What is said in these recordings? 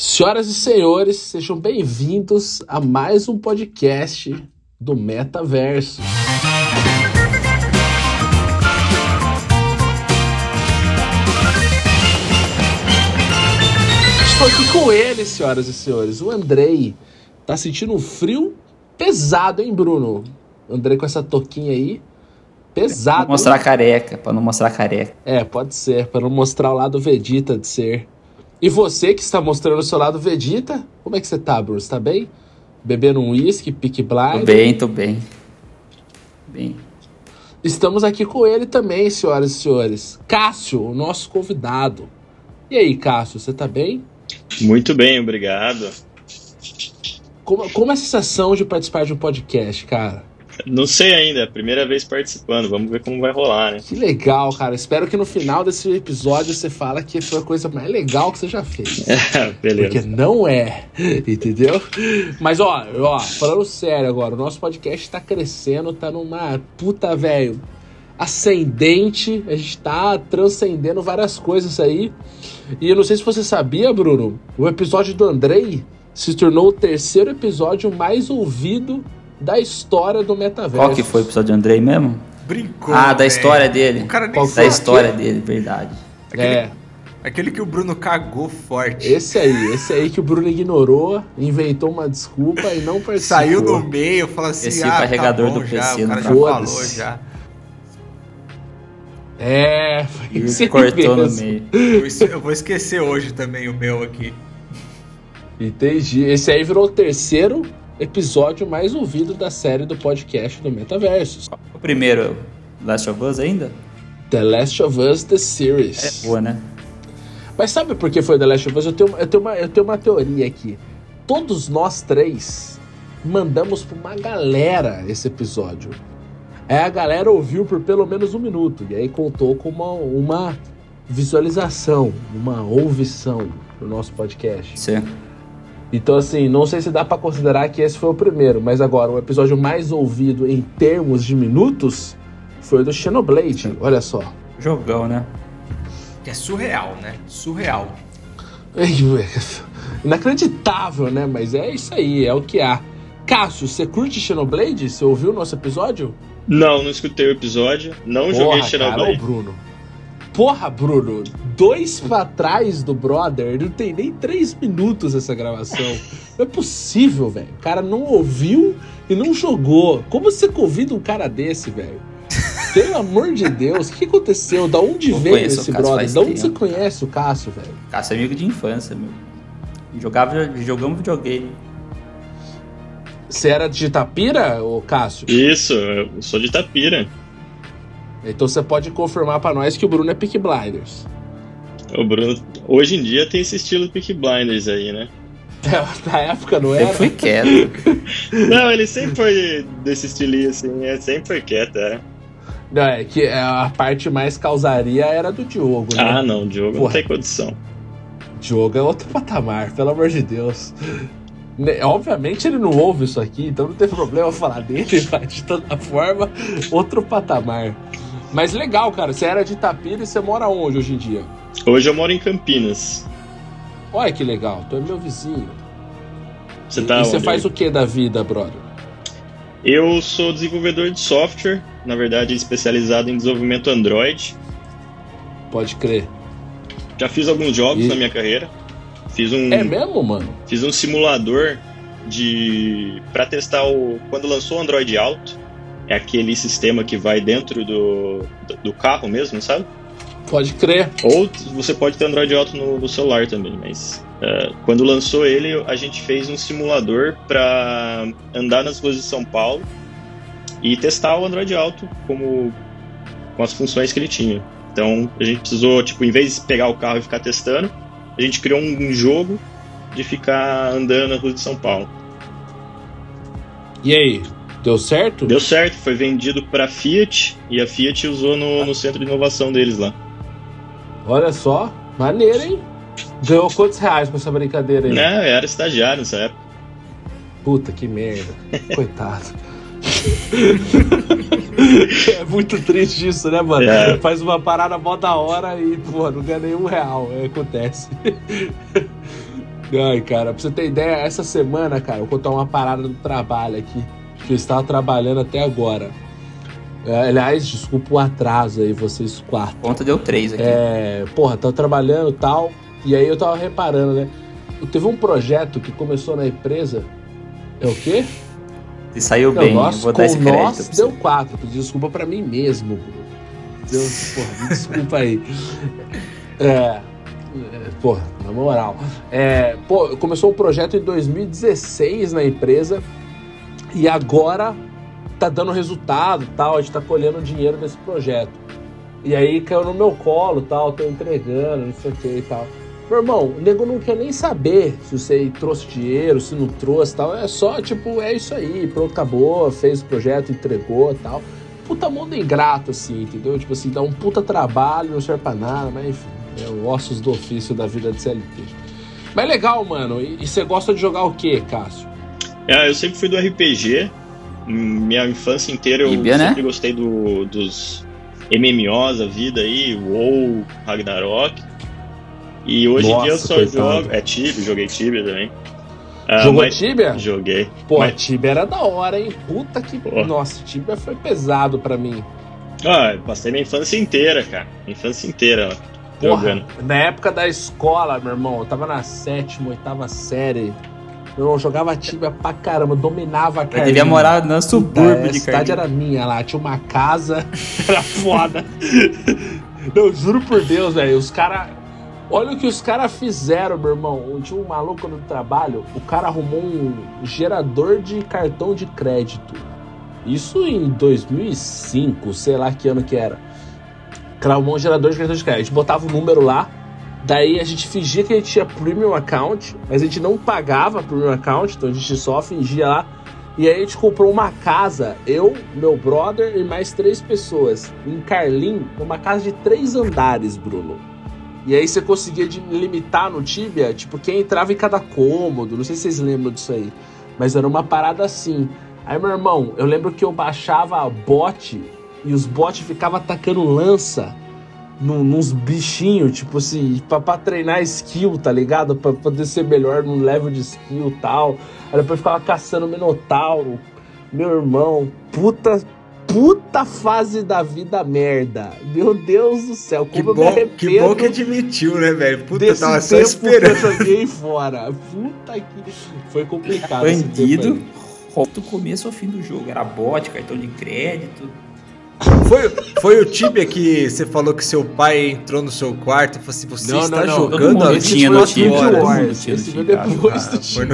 Senhoras e senhores, sejam bem-vindos a mais um podcast do Metaverso. Estou aqui com ele, senhoras e senhores, o Andrei. Tá sentindo um frio pesado, hein, Bruno? Andrei com essa toquinha aí. Pesado. Pra mostrar careca, pra não mostrar careca. É, pode ser, para não mostrar o lado Vegeta de ser. E você que está mostrando o seu lado Vegeta, como é que você tá? Você tá bem? Bebendo um uísque, pique blind? Tô bem, tô bem. Bem. Estamos aqui com ele também, senhoras e senhores. Cássio, o nosso convidado. E aí, Cássio, você tá bem? Muito bem, obrigado. Como, como é a sensação de participar de um podcast, cara? Não sei ainda, é a primeira vez participando, vamos ver como vai rolar, né? Que legal, cara. Espero que no final desse episódio você fala que foi a coisa mais legal que você já fez. Beleza. Porque não é, entendeu? Mas ó, ó, falando sério agora, o nosso podcast tá crescendo, tá numa puta, velho, ascendente, a gente tá transcendendo várias coisas aí. E eu não sei se você sabia, Bruno, o episódio do Andrei se tornou o terceiro episódio mais ouvido da história do metaverso. Qual que foi o episódio do Andrei mesmo? Brincou. ah, da história dele. O cara nem Qual Da história dele, verdade. Aquele, É, aquele que o Bruno cagou forte. esse aí, esse aí que o Bruno ignorou, inventou uma desculpa e não participou. Saiu no meio, falou assim: Esse ah, carregador tá bom do já, PC o cara já tá. falou já. É, foi aí cortou no mesmo. meio. Eu es- Eu vou esquecer hoje também o meu aqui. Entendi. Esse aí virou o terceiro episódio mais ouvido da série do podcast do Metaverso. O primeiro, Last of Us ainda? The Last of Us The É Series. boa, né? Mas sabe por que foi The Last of Us? Eu tenho, eu tenho, uma, eu tenho uma teoria aqui. Todos nós três mandamos pra uma galera esse episódio. Aí a galera ouviu por pelo menos um minuto. E aí contou com uma, uma visualização, uma ouvição no nosso podcast. Sim. Então, assim, não sei se dá pra considerar que esse foi o primeiro, mas agora, o episódio mais ouvido em termos de minutos foi o do Xenoblade. Olha só. Jogão, né? Que é surreal, né? Surreal. Inacreditável, né? Mas é isso aí, é o que há. Cássio, você curte Xenoblade? Você ouviu o nosso episódio? Não, não escutei o episódio, não joguei Porra, cara, ô Xenoblade. Bruno. Porra, Bruno, dois pra trás do brother, não tem nem três minutos essa gravação. Não é possível, velho. O cara não ouviu e não jogou. Como você convida um cara desse, velho? Pelo amor de Deus, o que aconteceu? Da onde Eu veio esse brother? Da onde tempo. você conhece o Cássio, velho? Cássio é amigo de infância, meu. Jogava, jogamos videogame. Você era de Itapira, ô Cássio? Isso, eu sou de Tapira. Então você pode confirmar pra nós que o Bruno é Peak Blinders. O Bruno, hoje em dia tem esse estilo Peak Blinders aí, né? É, na época não Eu era. fui quieto. Não, ele sempre foi desse estilinho assim, é sempre foi quieto, é. Não, é que a parte mais causaria era do Diogo, né? Ah, não, o Diogo não Porra. tem condição. Diogo é outro patamar, pelo amor de Deus. Obviamente ele não ouve isso aqui, então não tem problema falar dele, mas de toda forma, outro patamar. Mas legal, cara, você era de Itapira e você mora onde hoje em dia? Hoje eu moro em Campinas. Olha que legal, tu é meu vizinho. Você e, tá e você faz o que da vida, brother? Eu sou desenvolvedor de software, na verdade especializado em desenvolvimento Android. Pode crer. Já fiz alguns jogos E- na minha carreira. Fiz um, É mesmo, mano? fiz um simulador de para testar o quando lançou o Android Auto. É aquele sistema que vai dentro do, do- carro mesmo, sabe? Pode crer. Ou você pode ter Android Auto no, no celular também, mas é, quando lançou ele, a gente fez um simulador para andar nas ruas de São Paulo e testar o Android Auto como com as funções que ele tinha. Então a gente precisou, tipo, em vez de pegar o carro e ficar testando, a gente criou um jogo de ficar andando nas ruas de São Paulo. E aí, deu certo? Deu certo, foi vendido para Fiat e a Fiat usou no, no centro de inovação deles lá. Olha só, maneiro, hein? Ganhou quantos reais com essa brincadeira aí? Né, eu era estagiário nessa época. Puta que merda. Coitado. é muito triste isso, né, mano? É. Faz uma parada mó da hora e, pô, não ganha nenhum real. É, acontece. Ai, cara, pra você ter ideia, essa semana, cara, eu vou contar uma parada do trabalho aqui. Que eu estava trabalhando até agora. É, aliás, desculpa o atraso aí, vocês quatro. Conta deu três aqui. É, porra, tava trabalhando e tal. E aí eu tava reparando, né? Teve um projeto que começou na empresa. É o quê? E saiu Não, bem, nós, vou dar esse crédito. nós deu quatro. Pedi desculpa pra mim mesmo, Bruno. Deu, porra, me desculpa aí. É, é, porra, na moral. É, pô, começou um projeto em 2016 na empresa e agora tá dando resultado tal. A gente tá colhendo dinheiro desse projeto. E aí caiu no meu colo tal, tô entregando, não sei o que e tal. Meu irmão, o nego não quer nem saber se você trouxe dinheiro, se não trouxe tal. É só, tipo, é isso aí, pronto, acabou, fez o projeto, entregou tal. Puta mundo ingrato, assim, entendeu? Tipo assim, dá um puta trabalho, não serve pra nada, mas enfim, é ossos do ofício da vida de CLT. Mas legal, mano. E e você gosta de jogar o quê, Cássio? É, eu sempre fui do RPG. Minha infância inteira eu Tibia, né? sempre gostei do, dos MMOs, a vida aí, WoW, Ragnarok. E hoje em dia eu Nossa, só coitado. jogo. É Tibia, joguei Tibia também. Ah, Jogou mas- Tibia? Joguei. Pô, Mas- Tibia era da hora, hein? Puta que. Pô. Nossa, Tibia foi pesado pra mim. Ah, eu passei minha infância inteira, cara. Minha infância inteira, ó, Porra, jogando. na época da escola, meu irmão, eu tava na sétima, oitava série. Meu irmão, jogava Tibia pra caramba, dominava a Eu devia morar no Puta, subúrbio a de cidade Carlinhos. era minha lá, tinha uma casa, era foda. Não, juro por Deus, velho, os caras. Olha o que os caras fizeram, meu irmão. Tinha um maluco no trabalho, o cara arrumou um gerador de cartão de crédito. Isso em 2005, sei lá que ano que era. O cara arrumou um gerador de cartão de crédito. Botava o número lá, daí a gente fingia que a gente tinha premium account, mas a gente não pagava premium account, então a gente só fingia lá. E aí a gente comprou uma casa, eu, meu brother e mais três pessoas, em Carlim, numa casa de três andares, Bruno. E aí você conseguia limitar no Tibia, tipo, quem entrava em cada cômodo, não sei se vocês lembram disso aí. Mas era uma parada assim. Aí, meu irmão, eu lembro que eu baixava bot e os bots ficavam atacando lança num, nos bichinhos, tipo assim, pra, pra treinar skill, tá ligado? Pra poder ser melhor no level de skill e tal. Aí depois ficava caçando Minotauro. Meu irmão, puta, puta fase da vida merda. Meu Deus do céu, Que como eu me bom, arrependo que bom que admitiu, né, velho? Puta, eu desse tava só tempo esperando. que eu joguei fora. Puta que... Foi complicado Bandido, do começo ao fim do jogo. Era bot, cartão de crédito. Foi, foi o Tibia que você falou que seu pai entrou no seu quarto e falou assim: você Não, está não, não. Jogando a tinha foi no o Tibia, no Esse Tibia. depois do Ah, foi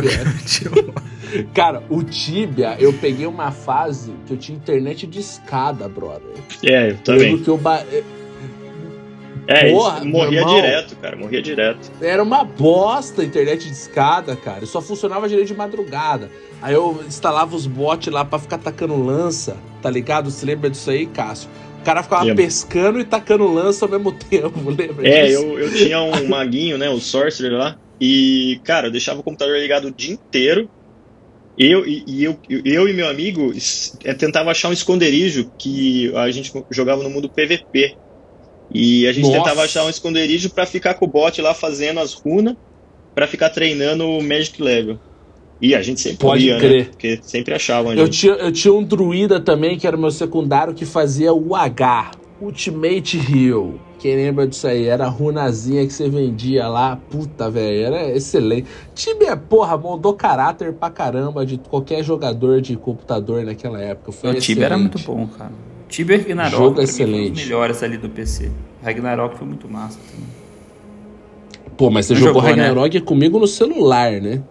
Tibia. Cara, o Tibia, eu peguei uma fase que eu tinha internet de escada, brother. É, eu Eu também. lembro que eu É, Porra, morria irmão. direto, cara, morria direto. Era uma bosta a internet de escada, cara. Só funcionava direito de madrugada. Aí eu instalava os bots lá pra ficar tacando lança, tá ligado? Você lembra disso aí, Cássio? O cara ficava Lembro. pescando e tacando lança ao mesmo tempo, lembra É, disso? eu, eu tinha um maguinho, né, o Sorcerer lá, e, cara, eu deixava o computador ligado o dia inteiro. Eu e, eu, eu e meu amigo é, tentava achar um esconderijo que a gente jogava no mundo PVP. E a gente Nossa. tentava achar um esconderijo pra ficar com o bot lá fazendo as runas, pra ficar treinando o Magic Level. E a gente sempre Pode ia, crer. né? Porque sempre achavam a Eu tinha, eu tinha um druida também, que era o meu secundário, que fazia o H, Ultimate Heal. Quem lembra disso aí? Era a runazinha que você vendia lá. Puta, velho, era excelente. Time é, porra, moldou caráter pra caramba de qualquer jogador de computador naquela época. Foi o Tibia era muito bom, cara. Tibia e Ragnarok Jogo mim, foi excelente. os melhores ali do PC. Ragnarok foi muito massa também. Pô, mas você jogou, jogou, né? Ragnarok comigo no celular, né?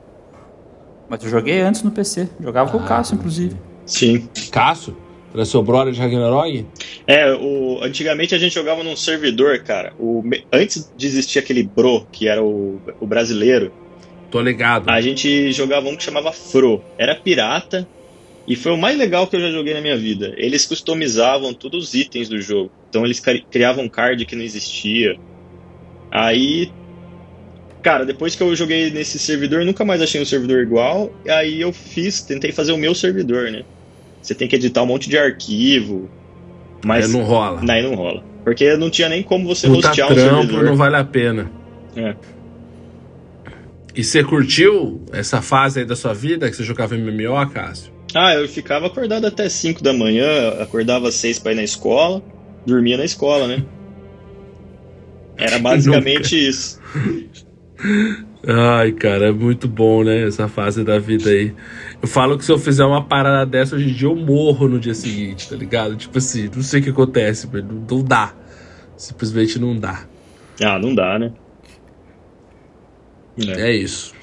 Mas eu joguei antes no PC. Jogava com Ah, o Cássio, não inclusive. Sim. Cássio? Era seu brother de Ragnarok? É, o, antigamente a gente jogava num servidor, cara. O, antes de existir aquele Bro, que era o, o brasileiro, Tô ligado. a gente jogava um que chamava Fro. Era pirata e foi o mais legal que eu já joguei na minha vida. Eles customizavam todos os itens do jogo. Então eles cri- criavam um card que não existia. Aí, cara, depois que eu joguei nesse servidor, nunca mais achei um servidor igual. Aí eu fiz, tentei fazer o meu servidor, né? Você tem que editar um monte de arquivo. Mas Aí não rola. Daí não rola. Porque não tinha nem como você Puta hostear um trampo, servidor. não vale a pena. É. E você curtiu essa fase aí da sua vida que você jogava MMO, Cássio? Ah, eu ficava acordado até 5 da manhã, acordava às 6 pra ir na escola, dormia na escola, né? Era basicamente isso. Ai, cara, é muito bom, né? Essa fase da vida aí. Eu falo que se eu fizer uma parada dessa hoje em dia, eu morro no dia seguinte, tá ligado? Tipo assim, não sei o que acontece, mas não, não dá. Simplesmente não dá. Ah, não dá, né? É. é isso.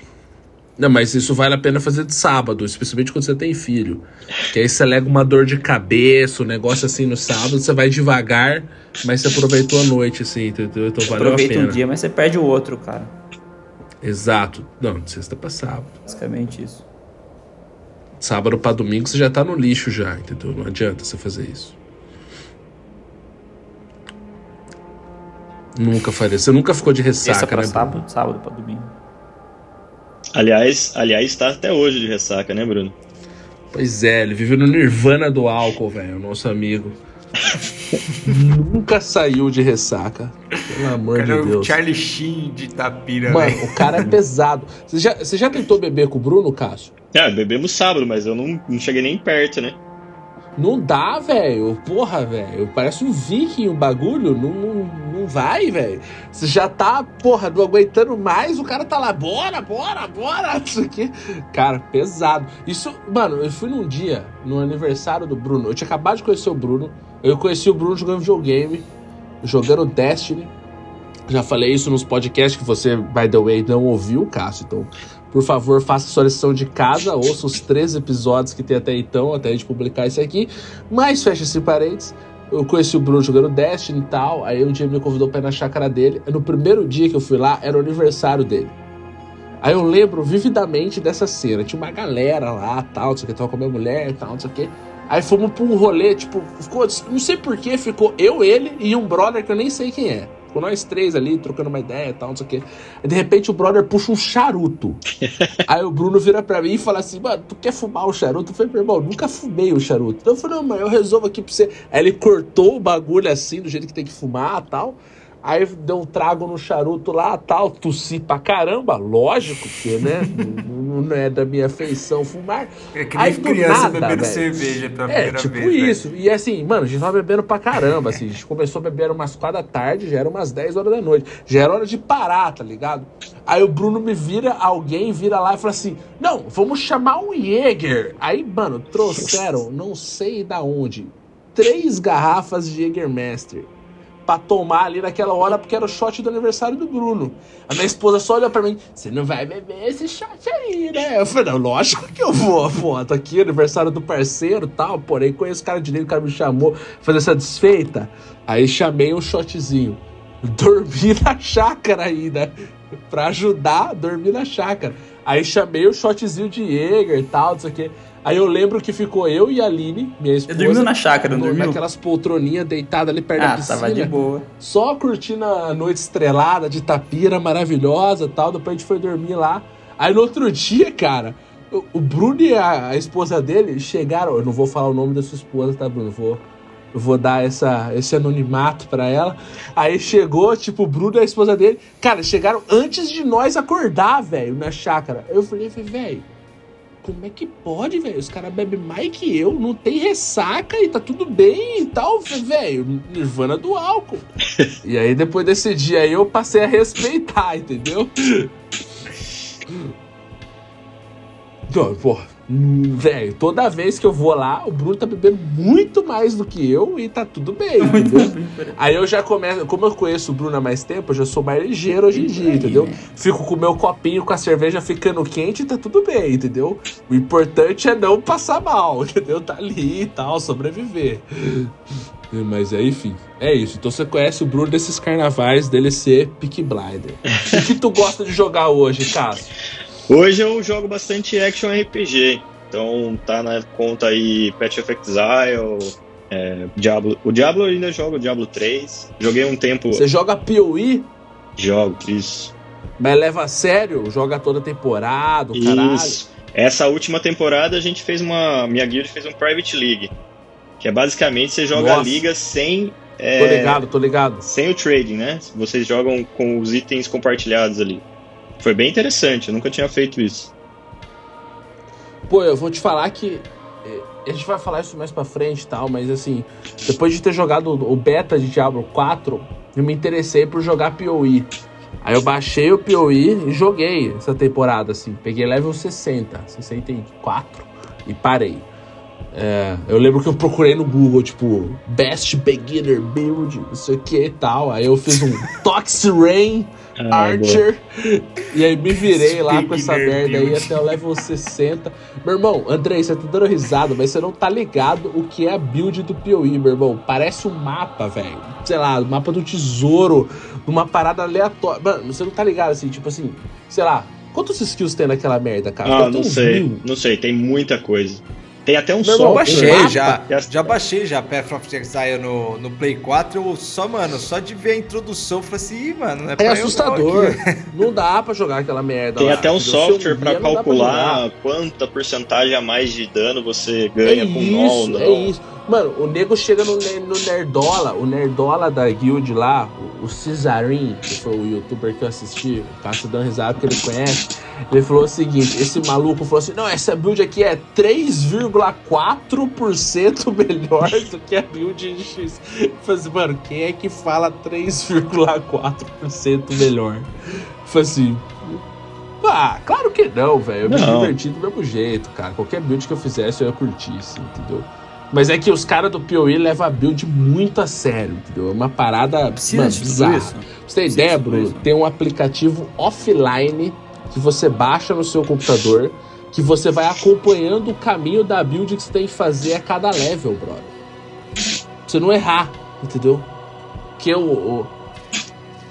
Não, mas isso vale a pena fazer de sábado, especialmente quando você tem filho. Que aí você alega uma dor de cabeça, um negócio assim no sábado, você vai devagar, mas você aproveitou a noite, assim, entendeu? Então valeu a pena. Aproveita um dia, mas você perde o outro, cara. Exato. Não, de sexta pra sábado. Basicamente isso. Sábado pra domingo você já tá no lixo já, entendeu? Não adianta você fazer isso. Nunca faria. Você nunca ficou de ressaca, Sexta pra né? sábado, sábado pra domingo. Aliás, aliás, tá até hoje de ressaca, né, Bruno? Pois é, ele vive no nirvana do álcool, velho, o nosso amigo. Nunca saiu de ressaca. Pelo amor Cara, de o Deus. Charlie Sheen de Tapira, Mano, velho. o cara é pesado. Você já, você já tentou beber com o Bruno, Cássio? Ah, bebemos sábado, mas eu não, não cheguei nem perto, né? Não dá, velho. Porra, velho. Parece um viking o bagulho. Não, não, não vai, velho. Você já tá, porra, não aguentando mais. O cara tá lá, bora, bora, bora. Isso aqui. Cara, pesado. Isso, mano, eu fui num dia, no aniversário do Bruno. Eu tinha acabado de conhecer o Bruno. Eu conheci o Bruno jogando videogame, jogando Destiny. Já falei isso nos podcasts que você, by the way, não ouviu, Cássio. Então, por favor, faça sua lição de casa, ouça os três episódios que tem até então, até a gente publicar isso aqui. Mas fecha esse parênteses. Eu conheci o Bruno jogando Destiny e tal. Aí um dia me convidou pra ir na chácara dele. No primeiro dia que eu fui lá, era o aniversário dele. Aí eu lembro vividamente dessa cena. Tinha uma galera lá, tal, não sei o que, tava com a minha mulher e tal, não sei o que. Aí fomos pra um rolê, tipo, ficou, não sei porquê, ficou eu, ele e um brother que eu nem sei quem é. Ficou nós três ali, trocando uma ideia e tal, não sei o quê. Aí de repente o brother puxa um charuto. Aí o Bruno vira pra mim e fala assim: Mano, tu quer fumar o charuto? Eu falei, meu irmão, nunca fumei o charuto. Então eu falei, não, mas eu resolvo aqui pra você. Aí ele cortou o bagulho assim, do jeito que tem que fumar e tal. Aí deu um trago no charuto lá, tal, tossi pra caramba, lógico, porque, né, não, não é da minha feição fumar. É que Aí nem do criança nada, bebendo velho. cerveja pela É, primeira tipo vez. velho. isso. E assim, mano, a gente tava bebendo pra caramba, assim. A gente começou a beber umas 4 da tarde, já era umas 10 horas da noite. Já era hora de parar, tá ligado? Aí o Bruno me vira, alguém vira lá e fala assim: Não, vamos chamar um Jäger. Aí, mano, trouxeram, não sei da onde, três garrafas de Jägermeister. Pra tomar ali naquela hora, porque era o shot do aniversário do Bruno. A minha esposa só olhou pra mim: Você não vai beber esse shot aí, né? Eu falei: Não, lógico que eu vou, pô. Tô aqui, aniversário do parceiro tal. Porém, conheço o cara direito, o cara me chamou fazer essa desfeita. Aí chamei um shotzinho. Dormi na chácara ainda. Pra ajudar, dormi na chácara. Aí chamei o shotzinho de Jäger e tal, não sei o quê. Aí eu lembro que ficou eu e a Aline, minha Você esposa. dormiu na chácara, não dormiu? Naquelas poltroninhas deitadas ali perto da Ah, piscina. tava de boa. Só curtindo a noite estrelada de Tapira, maravilhosa e tal. Depois a gente foi dormir lá. Aí no outro dia, cara, o- Bruno e a, esposa dele chegaram. Eu não vou falar o nome da sua esposa, tá, Bruno? Eu vou, eu vou dar essa, esse anonimato pra ela. Aí chegou, tipo, o Bruno e a esposa dele. Cara, chegaram antes de nós acordar, velho, na chácara. Eu falei, velho. Como é que pode, velho? Os caras bebem mais que eu, não tem ressaca e tá tudo bem e tal, velho. Nirvana do álcool. e aí, depois desse dia aí, eu passei a respeitar, entendeu? Então, porra, velho, toda vez que eu vou lá, o Bruno tá bebendo muito mais do que eu e tá tudo bem, entendeu? Aí eu já começo, como eu conheço o Bruno há mais tempo, eu já sou mais ligeiro hoje em dia, entendeu? Fico com o meu copinho com a cerveja ficando quente e tá tudo bem, entendeu? O importante é não passar mal, entendeu? Tá ali e tal, sobreviver. Mas aí, enfim, é isso. Então você conhece o Bruno desses carnavais dele ser Peak Blinder. o que tu gosta de jogar hoje, Cássio? Hoje eu jogo bastante action RPG. Então tá na conta aí Patch of Exile, é, Diablo. O Diablo eu ainda jogo, o Diablo 3. Joguei um tempo. Você joga PoE, Jogo, isso. mas leva a sério, joga toda temporada, caralho. Isso. Essa última temporada a gente fez uma. Minha guild fez um Private League. Que é basicamente você joga a Nossa. liga sem. Tô é, ligado, tô ligado. sem o trading, né? Vocês jogam com os itens compartilhados ali. Foi bem interessante, eu nunca tinha feito isso. Pô, eu vou te falar que. eh, A gente vai falar isso mais pra frente e tal, mas assim, depois de ter jogado o beta de Diablo 4, eu me interessei por jogar PoE. Aí eu baixei o PoE e joguei essa temporada, assim. Peguei level 60, 64 e parei. É, eu lembro que eu procurei no Google, tipo, Best Beginner Build, não sei o que e tal. Aí eu fiz um Tox Rain Ah, Archer. E aí me virei lá com essa merda aí até o level 60. Meu irmão, Andrei, você tá dando risada, mas você não tá ligado o que é a build do PoE, meu irmão. Parece um mapa, velho. Sei lá, o mapa do tesouro, uma parada aleatória. Mano, você não tá ligado assim, tipo assim, sei lá. Quantos skills tem naquela merda, cara? Ah, não sei, mil. não sei, tem muita coisa. Tem até um Meu irmão, Eu baixei já. Já baixei já Path of Exile no, no Play 4. Eu só, mano, só de ver a introdução, eu falei assim, "Ih, mano, não é, É pra eu não assustador. aqui." Não dá pra jogar aquela merda. Tem lá, até um software pra não jogar. calcular quanta porcentagem a mais de dano você ganha é com isso, NOL, não. É isso. Mano, o nego chega no, no Nerdola, o Nerdola da guild lá, o, o Cesarin, que foi o youtuber que eu assisti, o Cássio dando risada porque ele conhece, ele falou o seguinte, esse maluco falou assim, não, essa build aqui é 3,4% melhor do que a build X. Eu falei assim, mano, quem é que fala 3,4% melhor? Eu falei assim... Ah, claro que não, velho. Eu me diverti do mesmo jeito, cara. Qualquer build que eu fizesse, eu ia curtir, assim, entendeu? Mas é que os caras do PoE levam a build muito a sério, entendeu? É uma parada Precisa mano, bizarra. isso? Pra você ter ideia, Bruno, tem um aplicativo offline que você baixa no seu computador que você vai acompanhando o caminho da build que você tem que fazer a cada level, brother. Pra você não errar, entendeu? Que o, o-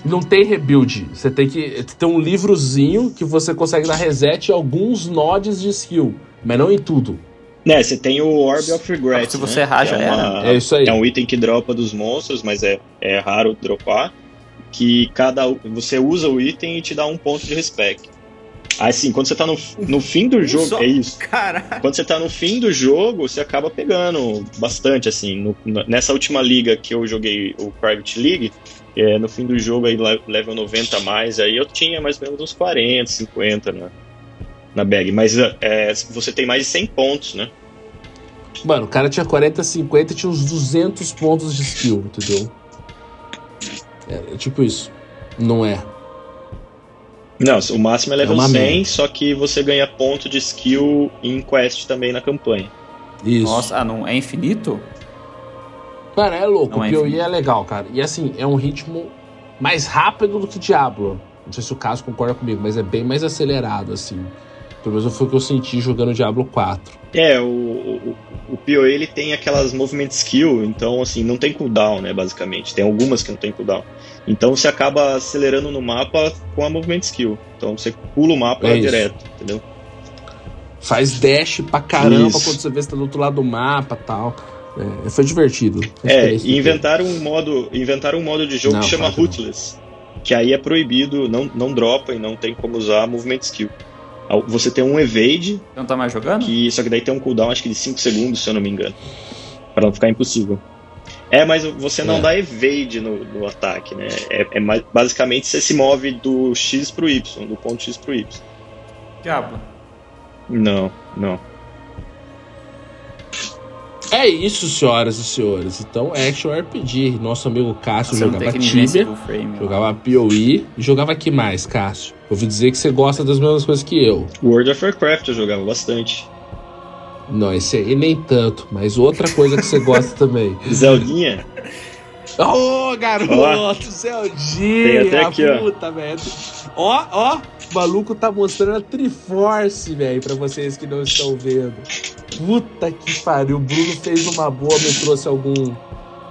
não tem rebuild. Você tem que ter um livrozinho que você consegue dar reset em alguns nodes de skill, mas não em tudo. Né, você tem o Orb of Regret. Se você né, errar, que já é, uma- É isso aí. é um item que dropa dos monstros, mas é, é raro dropar. Que cada você usa o item e te dá um ponto de respect. Assim, quando você tá no, no fim do jogo. só? É isso. Caralho. Quando você tá no fim do jogo, você acaba pegando bastante, assim. No- nessa última liga que eu joguei, o Private League, é, no fim do jogo, aí, le- level 90 a mais, aí eu tinha mais ou menos uns 40, 50 na, na bag. Mas é, você tem mais de 100 pontos, né? Mano, o cara tinha 40, 50 e tinha uns 200 pontos de skill, entendeu? É, é tipo isso. Não é. Não, o máximo é level É uma 100, merda. só que você ganha ponto de skill em quest também na campanha. Isso. Nossa, ah, não é infinito? Cara, é louco. Não o é PoE infinito. é legal, cara. E assim, é um ritmo mais rápido do que Diablo. Não sei se o Caso concorda comigo, mas é bem mais acelerado, assim. Pelo menos foi o que eu senti jogando Diablo 4. É, o, o, o PoE ele tem aquelas movement skill, então assim, não tem cooldown, né, basicamente. Tem algumas que não tem cooldown. Então você acaba acelerando no mapa com a movement skill. Então você pula o mapa É direto, entendeu? Faz dash pra caramba Isso. quando você vê se tá do outro lado do mapa e tal. É, foi divertido. É, e inventaram um modo, inventaram um modo de jogo Não, que chama. Rootless, que aí é proibido, não, não dropa e não tem como usar a movement skill. Você tem um evade, não tá mais jogando? que só que daí tem um cooldown acho que de 5 segundos, se eu não me engano, Pra não ficar impossível. É, mas você não É. dá evade no, no ataque, né? É, é mais- basicamente você se move do X pro Y, do ponto X pro Y. Diablo. Não, não. É isso, senhoras e senhores. Então, Action RPG. Nosso amigo Cássio tem jogava Tibia, frame. ó. jogava PoE e jogava que mais, Cássio? Ouvi dizer que você gosta das mesmas coisas que eu. World of Warcraft eu jogava bastante. Não, esse aí nem tanto, mas outra coisa que você gosta também. Zeldinha, Ô, garoto, Ó. Tem Zeldinha, até aqui, ó. puta, velho. Ó, ó, o maluco tá mostrando a Triforce, velho, pra vocês que não estão vendo. Puta que pariu, o Bruno fez uma boa, me trouxe algum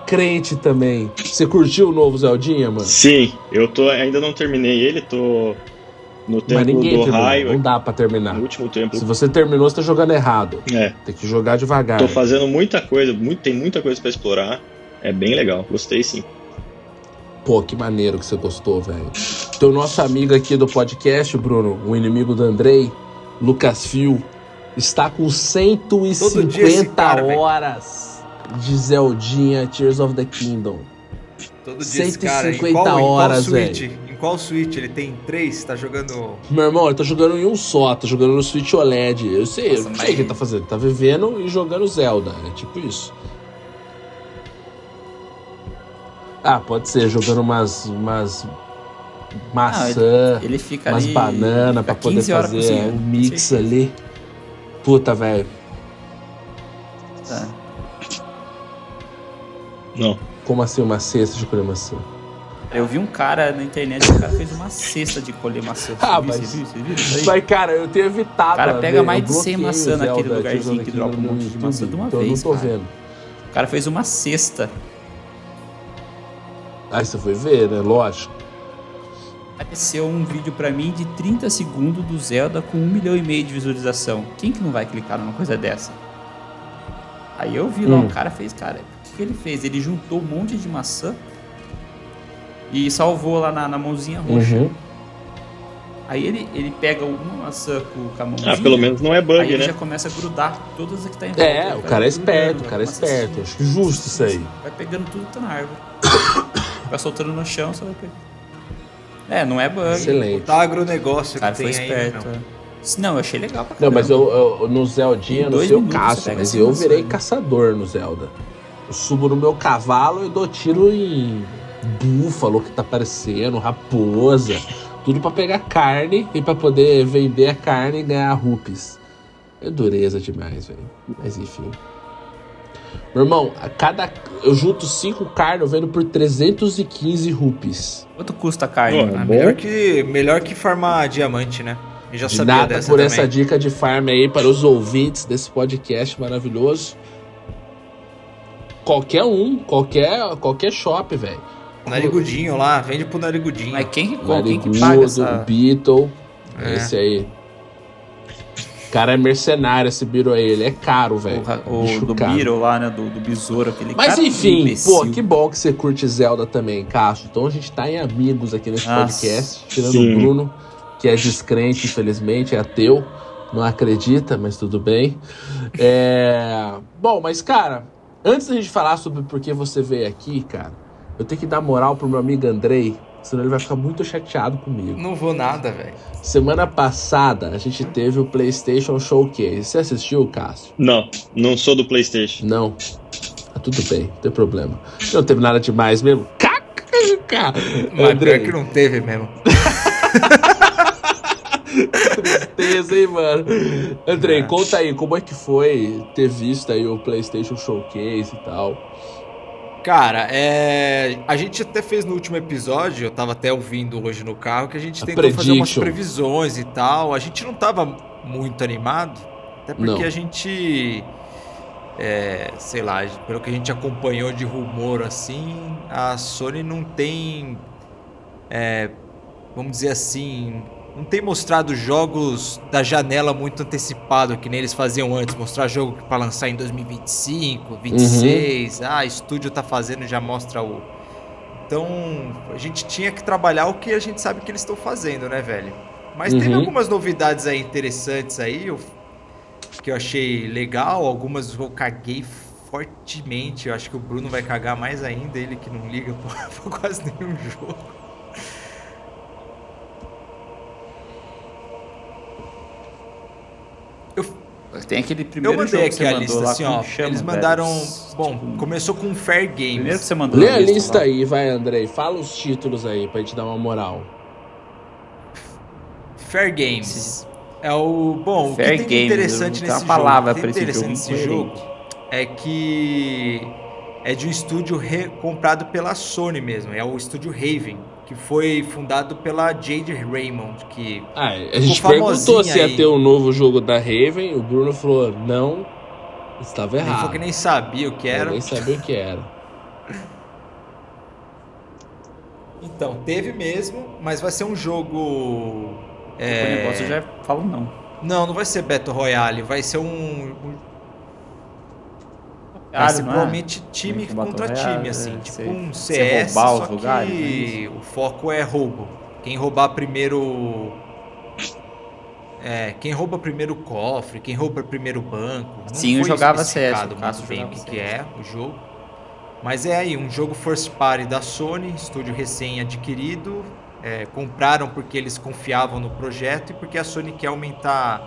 crente também. Você curtiu o novo Zeldinha, mano? sim, eu tô ainda não terminei ele, tô no ninguém do raio, não dá pra terminar. no último templo. Se você terminou, você tá jogando errado. É, Tem que jogar devagar. tô fazendo muita coisa, muito, tem muita coisa pra explorar. É bem legal, gostei sim. Pô, que maneiro que você gostou, velho. Então, nosso amigo aqui do podcast, Bruno, o inimigo do Andrei, Lucas Fio, está com Todo dia esse 150 cara, horas de Zeldinha Tears of the Kingdom. Todo dia esse cara. Em 150 qual, em qual horas, velho. Em qual Switch? Ele tem três? Tá jogando. Meu irmão, ele tá jogando em um só, tá jogando no Switch OLED. Eu sei, Nossa, eu sei o que ele tá fazendo. Tá vivendo e jogando Zelda. É tipo isso. Ah, pode ser, jogando umas. umas maçã, Ele fica umas ali. bananas pra poder 15 horas fazer um mix ali. Puta, velho. Tá. Não. Como assim uma cesta de colher maçã? Eu vi um cara na internet, o cara fez uma cesta de colher maçã. Você Ah, viu, mas- Você viu? Você viu isso aí? Mas, cara, eu tenho evitado. O cara pega mais eu de 100 bloqueio maçã naquele lugarzinho que dropa um monte de maçã de uma então eu vez, não tô cara. vendo. O cara fez uma cesta. Aí você foi ver, né? Lógico. Apareceu um vídeo pra mim de 30 segundos do Zelda com um milhão e meio de visualização. Quem que não vai clicar numa coisa dessa? Aí eu vi lá, Hum. o cara fez, cara, o que, que ele fez? Ele juntou um monte de maçã e salvou lá na, na mãozinha roxa. Uhum. Aí ele, ele pega uma maçã com, com a mãozinha. Ah, pelo menos não é Aí bug, ele né? já começa a grudar todas as que tá em volta. É, o cara é esperto, o cara é esperto. Acho justo isso aí. Vai pegando tudo que tá na árvore. vai soltando no chão, só vai. É, não é bug. Excelente. Tá agronegócio O cara que foi tem esperto. aí, é. Não, eu achei legal pra Não, caramba. mas eu, eu- no Zeldinha, Em não dois sei o minutos caso, você mas eu virei né? caçador no Zelda. Eu subo no meu cavalo e dou tiro em búfalo que tá aparecendo, raposa, tudo pra pegar carne e pra poder vender a carne e ganhar rupees. É dureza demais, velho. Mas enfim. Meu irmão, a cada. Eu junto cinco carnes, eu vendo por 315 rupees. Quanto custa a carne? Ah, bom. melhor, que, melhor que farmar diamante, né? Eu já De sabia nada dessa por também. essa dica de farm aí para os ouvintes desse podcast maravilhoso. Qualquer um, qualquer, qualquer shop, velho. Narigudinho lá, vende pro narigudinho. Mas quem que, compra? quem que paga essa... Beetle, É. esse aí. O cara é mercenário, esse Beetle aí, ele é caro, velho. O, Bicho o do caro. Beetle lá, né? Do, do besouro, aquele Mas cara enfim, pô, que bom que você curte Zelda também, Cássio. Então a gente tá em amigos aqui nesse Nossa. podcast, tirando Sim. o Bruno, que é descrente, infelizmente, é ateu, não acredita, mas tudo bem. É... Bom, mas cara, antes da gente falar sobre por que você veio aqui, cara, eu tenho que dar moral pro meu amigo Andrei, senão ele vai ficar muito chateado comigo. Não vou nada, velho. Semana passada a gente teve o PlayStation Showcase. Você assistiu, Cássio? Não, não sou do PlayStation. Não. Tá tudo bem, não tem problema. Não teve nada demais mesmo. KKK. Mas Andrei, pior que não teve mesmo. tristeza, hein, mano? Andrei, É. conta aí, como é que foi ter visto aí o PlayStation Showcase e tal? Cara, é... a gente até fez no último episódio, eu tava até ouvindo hoje no carro, que a gente A tentou fazer umas prediction. previsões e tal. A gente não tava muito animado, até porque Não. a gente, é, sei lá, pelo que a gente acompanhou de rumor assim, a Sony não tem, é, vamos dizer assim, não tem mostrado jogos da janela muito antecipado, que nem eles faziam antes, mostrar jogo para lançar em 2025, 26, ah, estúdio tá fazendo, já mostra o. Então, a gente tinha que trabalhar o que a gente sabe que eles estão fazendo, né, velho? Mas teve Uhum. algumas novidades aí interessantes aí, eu- que eu achei legal, algumas eu caguei fortemente, eu acho que o Bruno vai cagar mais ainda, ele que não liga pra, pra quase nenhum jogo. Tem aquele Eu primeiro mandei jogo que aqui você a mandou lista, lá, assim, ó. chama, eles velho? mandaram. Bom, Tipo, começou com Fair Games. Primeiro que você mandou Lê a lista lá. aí, vai, Andrei. Fala os títulos aí pra gente dar uma moral. Fair Games. É o. Bom, Fair o que tem de Games, interessante nesse palavra jogo, esse interessante jogo nesse jogo é que é de um estúdio comprado pela Sony mesmo. É o estúdio Raven, que foi fundado pela Jade Raymond, que Ah, a gente perguntou se ia aí. ter um novo jogo da Raven. O Bruno falou, não, estava errado. foi que nem sabia o que Eu era. nem sabia o que era. Então, teve mesmo, mas vai ser um jogo. É... negócio eu já falo não. Não, não vai ser Battle Royale, vai ser um. um- Vai Ah, ser não é? time que contra time, assim. é, tipo sei. um Você CS, só lugares, que o foco é roubo. Quem roubar primeiro. É, quem rouba primeiro o cofre, quem rouba primeiro o banco. Não Sim, eu jogava CS, o muito bem o que, que é o jogo. Mas é aí, um jogo first party da Sony, estúdio recém adquirido. é, compraram porque eles confiavam no projeto e porque a Sony quer aumentar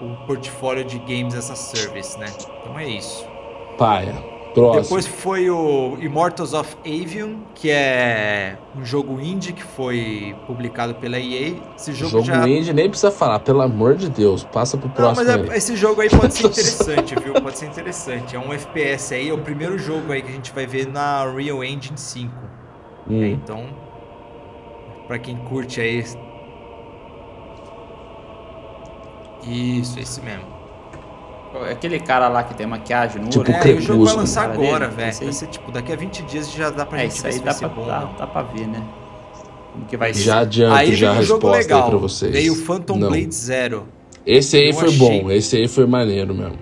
o portfólio de games as a service, né? Então é isso. Paia. Próximo. Depois foi o Immortals of Avium, que é um jogo indie que foi publicado pela EA. Esse jogo, Jogo já indie, nem precisa falar, pelo amor de Deus. Passa pro Não, próximo mas é- esse jogo aí pode ser interessante, viu? Pode ser interessante. É um FPS aí, é o primeiro jogo aí que a gente vai ver na Real Engine 5. Hum. Então, pra quem curte aí. Isso, esse mesmo. Aquele cara lá que tem maquiagem no Tipo, olho. É, e o jogo vai lançar agora, velho. Vai ser tipo, daqui a 20 dias já dá pra É, gente isso ver aí se dá vai pra, ser bom. dá, né? dá pra ver, né? Como que vai Já ser. adianto Aí já a um jogo resposta legal. aí pra vocês. Veio o Phantom Não. Blade Zero. Esse aí Eu foi achei- bom, esse aí foi maneiro mesmo.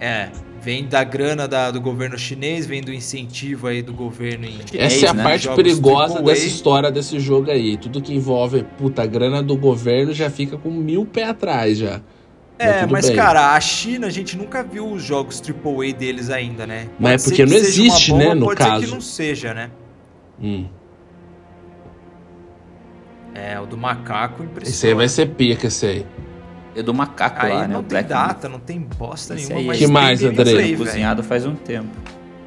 É, vem da grana da- do governo chinês, vem do incentivo aí do governo em Essa é a né? parte Jogos perigosa AAA. dessa história desse jogo aí. Tudo que envolve, puta, grana do governo já fica com mil pé atrás já. É, mas bem. cara, a China a gente nunca viu os jogos AAA deles ainda, né? Mas é Pode porque ser que não existe, bomba, né, no pode ser caso. que não seja, né? Hum. É, o do macaco impressiona. Esse aí vai ser pica, esse aí. É do macaco Aí lá, né? não o tem Black data, não tem bosta Esse nenhuma, aí. mas Que mais, velho. cozinhado faz um tempo.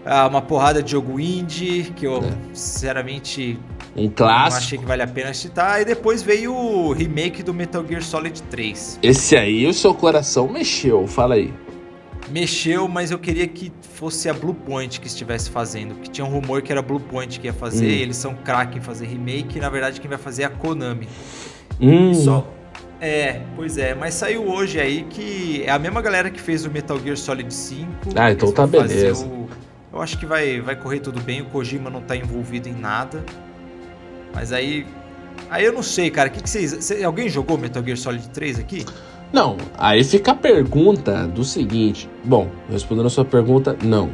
Ah, uma porrada de jogo indie, que eu, É. sinceramente, Um clássico. achei que vale a pena citar. E depois veio o remake do Metal Gear Solid 3. Esse aí o seu coração mexeu, fala aí. Mexeu, mas eu queria que fosse a Bluepoint que estivesse fazendo. Que tinha um rumor que era a Bluepoint que ia fazer. Hum. e eles são craque em fazer remake. E na verdade quem vai fazer é a Konami. Hum. Só. É, pois é, mas saiu hoje aí que é a mesma galera que fez o Metal Gear Solid 5. Ah, então tá beleza. o- Eu acho que vai, vai correr tudo bem, o Kojima não tá envolvido em nada. Mas aí. Aí eu não sei, cara. O que, que vocês. cê- alguém jogou Metal Gear Solid 3 aqui? Não, aí fica a pergunta do seguinte. Bom, respondendo a sua pergunta, não.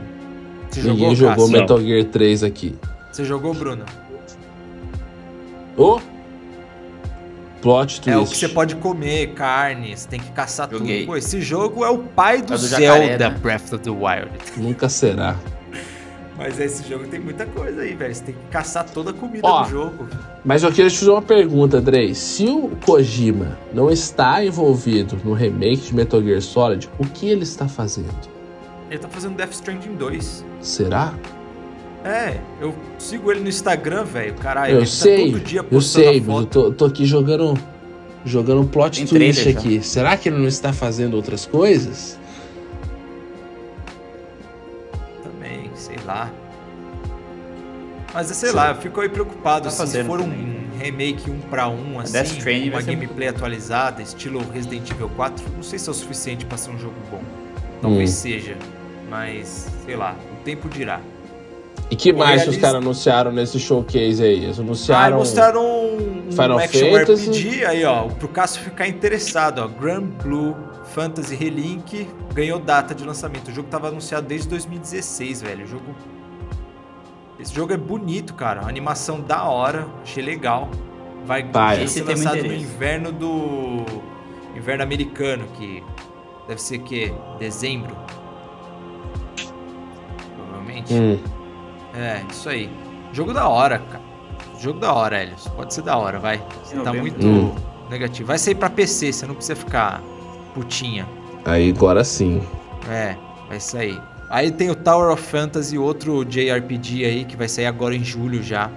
Você Ninguém jogou, jogou? Metal Gear 3 aqui. Você jogou, Bruno? Ô! Plot twist. É o que você pode comer, carne, você tem que caçar Joguei. tudo. Pô, esse jogo é o pai do, É do jacaré, Zelda né? Breath of the Wild. Nunca será. Mas esse jogo tem muita coisa aí, velho. Você tem que caçar toda a comida Ó. do jogo. Mas eu queria te fazer uma pergunta, Andrei. Se o Kojima não está envolvido no remake de Metal Gear Solid, o que ele está fazendo? Ele tá fazendo Death Stranding 2. Será? É, eu sigo ele no Instagram, velho. Caralho, eu ele sei, tá todo dia eu postando sei, a mas eu tô, tô aqui jogando, jogando um plot Tem twist já. aqui. Será que ele não está fazendo outras coisas? Lá. Mas sei Sim. lá, eu fico aí preocupado. Tá se fazendo for um também. remake um pra um, assim, uma gameplay atualizada, estilo Resident Evil 4, não sei se é o suficiente pra ser um jogo bom. Talvez Hum. seja, mas sei lá, o tempo dirá. E que O mais que os caras anunciaram nesse showcase aí? Eles Ah, anunciaram. mostraram um, um Final action Fantasy. RPG, aí ó, pro Cássio ficar interessado, ó, Grand Blue Fantasy Relink ganhou data de lançamento. O jogo tava anunciado desde 2016, velho. O jogo Esse jogo é bonito, cara. A animação da hora, achei legal. Vai Vai. ser tem muito lançado no inverno do inverno americano, que deve ser que dezembro. Provavelmente. Hum, É, isso aí. Jogo da hora, cara. Jogo da hora, Elias. Pode ser da hora, vai. Você tá muito Hum. negativo. Vai sair pra PC, você não precisa ficar putinha. aí agora sim. É, vai sair. Aí tem o Tower of Fantasy, outro JRPG aí, que vai sair agora em julho já.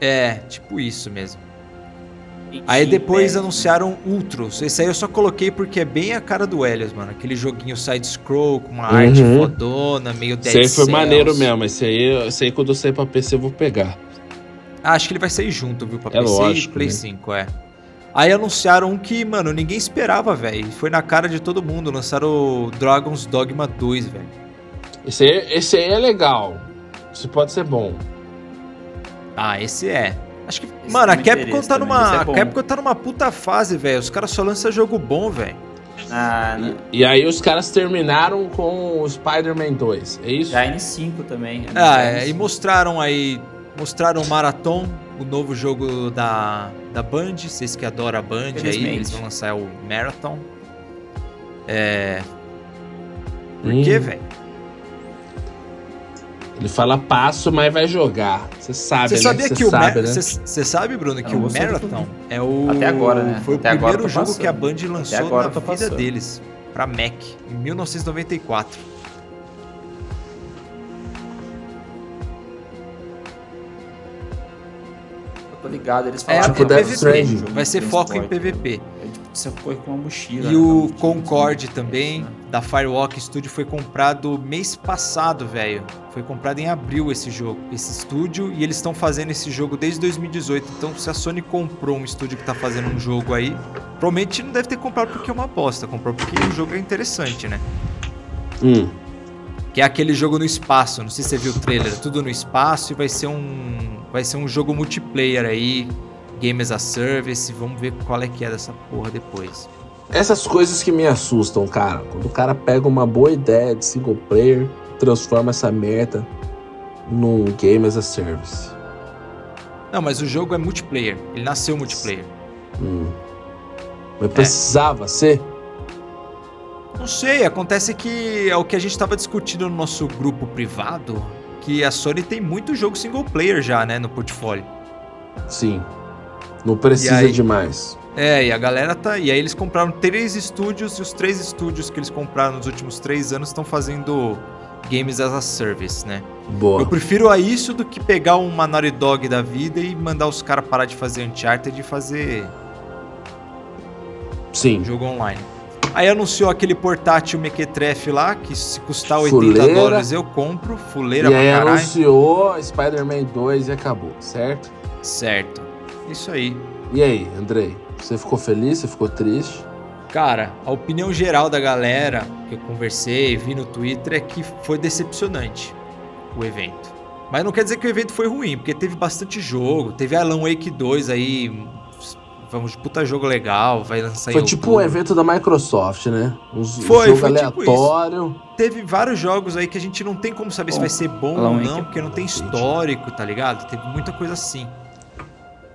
É, tipo isso mesmo. Aí depois anunciaram Ultros. Esse aí eu só coloquei porque é bem a cara do Elias, mano. Aquele joguinho side-scroll com uma Uhum. arte fodona, meio Dead Esse aí foi Cells. maneiro mesmo. Esse aí, esse aí quando eu sair pra PC eu vou pegar. Ah, acho que ele vai sair junto, viu? Pra É PC lógico, e Play né? 5, é. Aí anunciaram um que, mano, ninguém esperava, velho. Foi na cara de todo mundo. Lançaram o Dragon's Dogma 2, velho. Esse aí, esse aí é legal. Isso pode ser bom. Ah, esse é. Acho que. Esse mano, a Capcom tá também, numa. é a. Capcom tá numa puta fase, velho. Os caras só lançam jogo bom, velho. Ah, não. E aí os caras terminaram com o Spider-Man 2. É isso? Já é N5 também. Ah, é é, e N5. mostraram aí. Mostraram o Marathon, o novo jogo da, da Band. Vocês que adoram a Band aí, eles vão lançar o Marathon. É. Por Hum. quê, velho? Ele fala passo, mas vai jogar. Você sabe, Você né? sabia Você que o sabe, Mar- né? Você você sabe, Bruno, que Eu o Marathon é o. Até agora, né? Foi Até o primeiro tô jogo passando. que a Band lançou agora na tô vida passando. deles. Pra Mac, em 1994. Ligado, eles É, falaram tipo que Death vai Stranding. ser um Vai ser foco em. PVP. É tipo, você corre com uma mochila. E né, o Concorde também, né? da Firewalk Studio, foi comprado mês passado, velho. Foi comprado em abril esse jogo, esse estúdio, e eles estão fazendo esse jogo desde 2018. Então, se a Sony comprou um estúdio que tá fazendo um jogo aí, provavelmente não deve ter comprado porque é uma aposta, comprou porque o jogo é interessante, né? Hum. Que é aquele jogo no espaço, não sei se você viu o trailer, é tudo no espaço e vai ser um vai ser um jogo multiplayer aí, Game as a Service, vamos ver qual é que é dessa porra depois. Essas coisas que me assustam, cara. Quando o cara pega uma boa ideia de single player, transforma essa merda num game as a service. Não, mas o jogo é multiplayer, ele nasceu multiplayer. Hum. Mas precisava ser? Não sei, acontece que é o que a gente tava discutindo no nosso grupo privado, que a Sony tem muito jogo single player já, né, no portfólio. Sim. Não precisa aí? de mais. É, e a galera tá. E aí eles compraram três estúdios, e os três estúdios que eles compraram nos últimos três anos estão fazendo Games as a Service, né? Boa. Eu prefiro a isso do que pegar uma Naughty Dog da vida e mandar os caras parar de fazer Uncharted e fazer Sim. jogo online. Aí anunciou aquele portátil Mequetrefe lá, que se custar 80 Fuleira. dólares eu compro, fuleira E aí pra caralho. anunciou Spider-Man 2 e acabou, certo? Certo. Isso aí. E aí, Andrei? Você ficou feliz? Você ficou triste? Cara, a opinião geral da galera que eu conversei, vi no Twitter, é que foi decepcionante o evento. Mas não quer dizer que o evento foi ruim, porque teve bastante jogo. Teve Alan Wake 2 aí, vamos, puta jogo legal, vai lançar Foi tipo um outubro. evento da Microsoft, né? Um Foi, jogo foi tipo aleatório. Teve vários jogos aí que a gente não tem como saber se Bom, vai ser bom ou não, porque não tem histórico, tá ligado? Teve muita coisa assim.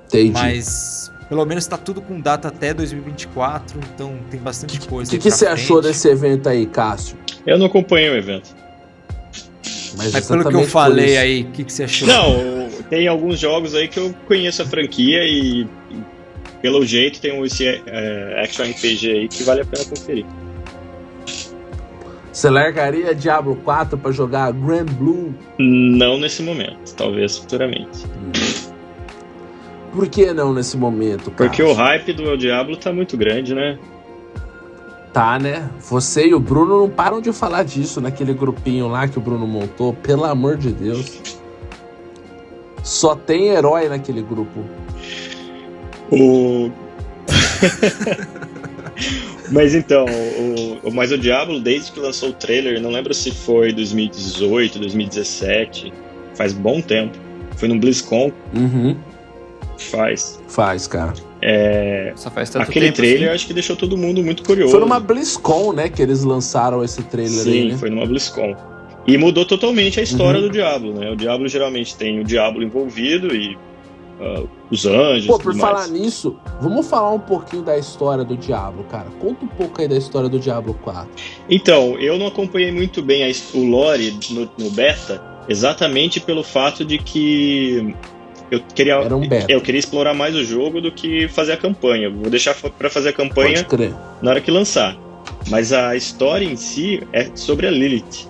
Entendi. Mas pelo menos tá tudo com data até 2024, então tem bastante O coisa que, aí que pra você achou desse evento aí, Cássio? Eu não acompanhei o evento. Mas, Mas pelo que eu falei aí, o que, que você achou? Não, tem alguns jogos aí que eu conheço a franquia e pelo jeito tem um esse é, Action RPG aí que vale a pena conferir. Você largaria Diablo 4 pra jogar Grand Blue? Não nesse momento, talvez futuramente. Por que não nesse momento? Porque o hype do El Diablo tá muito grande, né? Tá, né? Você e o Bruno não param de falar disso naquele grupinho lá que o Bruno montou. Pelo amor de Deus. Só tem herói naquele grupo. O... mas então, o, o, mas o Diablo, desde que lançou o trailer, não lembro se foi 2018, 2017, faz bom tempo. Foi no BlizzCon, Uhum. faz. Faz, cara. É, Só faz tanto aquele tempo trailer assim. acho que deixou todo mundo muito curioso. Foi numa BlizzCon, né, que eles lançaram esse trailer Sim, aí, né? foi numa BlizzCon. E mudou totalmente a história Uhum. do Diablo, né? O Diablo geralmente tem o Diablo envolvido e ah, os anjos Pô, por falar mais. nisso, vamos falar um pouquinho da história do Diablo, cara. Conta um pouco aí da história do Diablo 4. Então, eu não acompanhei muito bem a o lore no, no beta, exatamente pelo fato de que eu queria, um eu queria explorar mais o jogo do que fazer a campanha. Vou deixar pra fazer a campanha na hora que lançar. Mas a história em si é sobre a Lilith,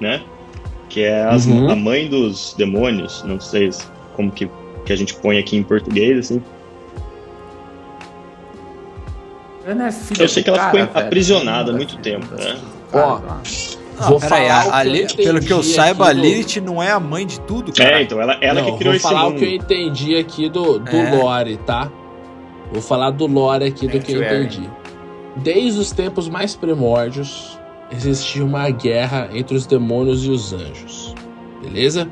né? Que é as- Uhum. a mãe dos demônios, não sei como que, que a gente põe aqui em português, assim. Ela é filha Eu sei que ela cara, ficou velho. aprisionada há é muito tempo, né? Ó. Não, Vou aí, falar a- o a que pelo que eu saiba, a do- Lilith não é a mãe de tudo, cara. É, então, ela, ela Não, que criou vou esse falar mundo. o que eu entendi aqui do, do É. lore, tá? Vou falar do lore aqui do que eu entendi. Desde os tempos mais primórdios, existia uma guerra entre os demônios e os anjos. Beleza?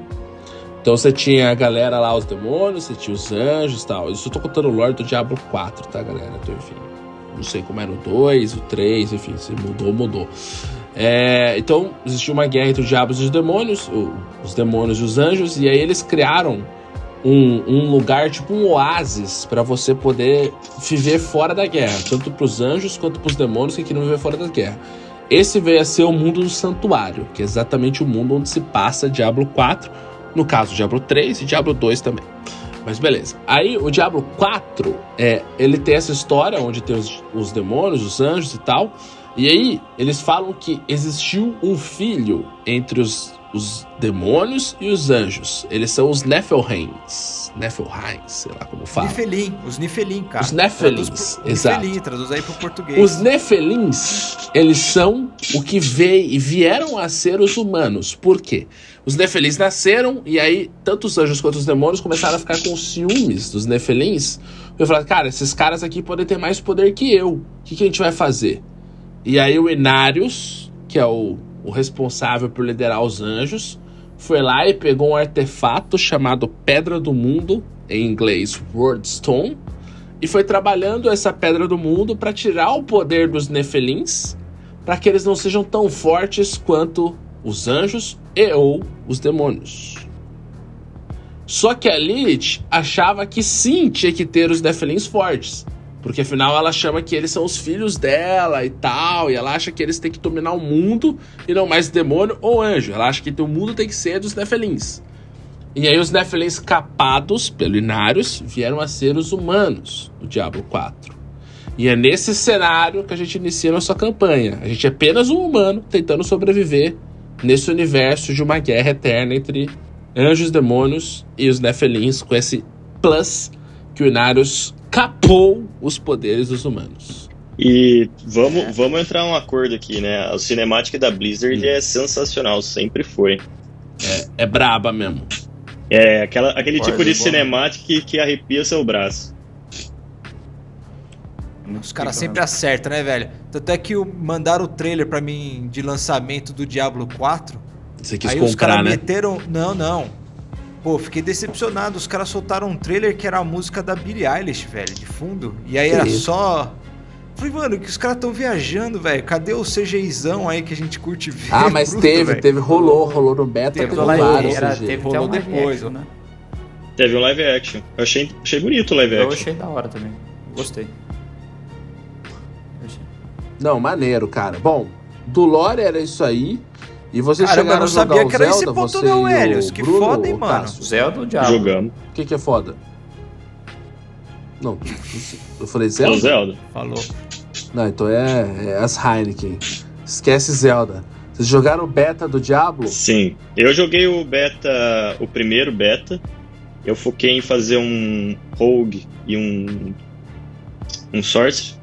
Então você tinha a galera lá, os demônios, você tinha os anjos e tal. Isso eu tô contando o lore do Diablo 4, tá, galera? Então, enfim. Não sei como era o 2, o 3, enfim, se mudou, mudou. É, então, existia uma guerra entre os diabos e os demônios, os demônios e os anjos, e aí eles criaram um, um lugar, tipo um oásis, para você poder viver fora da guerra, tanto para os anjos quanto para os demônios que queriam viver fora da guerra. Esse veio a ser o mundo do santuário, que é exatamente o mundo onde se passa Diablo 4, no caso Diablo 3 e Diablo 2 também. Mas beleza. Aí o Diablo 4, é, ele tem essa história onde tem os, os demônios, os anjos e tal. E aí eles falam que existiu um filho entre os, os demônios e os anjos. Eles são os Nephelheims. Nephelheims, sei lá como fala. Nifelim, os Nifelim, cara. Os Nephelins, pro- exato. Nifelim, traduz aí pro português. Os Nefelins, eles são o que veio e vieram a ser os humanos. Por quê? Os Nefelins nasceram e aí tanto os anjos quanto os demônios começaram a ficar com ciúmes dos Nefelins. E falaram, cara, esses caras aqui podem ter mais poder que eu. O que, que a gente vai fazer? E aí o Inarius, que é o, o responsável por liderar os anjos, foi lá e pegou um artefato chamado Pedra do Mundo, em inglês Wordstone, e foi trabalhando essa pedra do mundo para tirar o poder dos Nefelins, para que eles não sejam tão fortes quanto os anjos e ou os demônios. Só que a Lilith achava que sim tinha que ter os Nefelins fortes, porque afinal ela chama que eles são os filhos dela e tal, e ela acha que eles têm que dominar o mundo e não mais demônio ou anjo. Ela acha que o mundo tem que ser dos Nefelins. E aí os Nefelins capados pelo Inarius vieram a ser os humanos do Diablo 4. E é nesse cenário que a gente inicia nossa campanha. A gente é apenas um humano tentando sobreviver nesse universo de uma guerra eterna entre anjos, demônios e os Nefelins, com esse plus que o Inarius capou os poderes dos humanos. E vamos, vamos entrar um acordo aqui, né? O cinemática da Blizzard é sensacional, sempre foi. É braba mesmo. É aquela, aquele Concordo, tipo de bom. cinemática que, que arrepia seu braço. Os caras sempre acertam, né, velho? Tanto é que o- mandaram o trailer pra mim de lançamento do Diablo 4. Você quis aí os comprar, caras né? meteram. Não, não. Pô, fiquei decepcionado. Os caras soltaram um trailer que era a música da Billie Eilish, velho, de fundo. E aí Que era isso? só. Falei, mano, que os caras tão viajando, velho. Cadê o CGIzão aí que a gente curte ver? Ah, mas bruto, teve, velho? teve, rolou, rolou no beta, Teve teve, vários era, CG. teve Rolou um live depois, action, né? Teve um live action. Eu achei, achei bonito o live Eu action. achei da hora também. Gostei. Eu achei. Não, maneiro, cara. Bom, do lore era isso aí. E vocês Caramba, chegaram eu a não jogar sabia o que era esse Zelda, ponto você não, o Helios. Que Bruno, foda, hein, mano? Cássio? Zelda ou Diablo? Jogamos. O que, que é foda? Não, eu falei Zelda? o Zelda. Falou. Não, então é, é as Heineken. Esquece Zelda. Vocês jogaram o beta do Diablo? Sim. Eu joguei o beta, o primeiro beta. Eu foquei em fazer um rogue e um um sorcerer.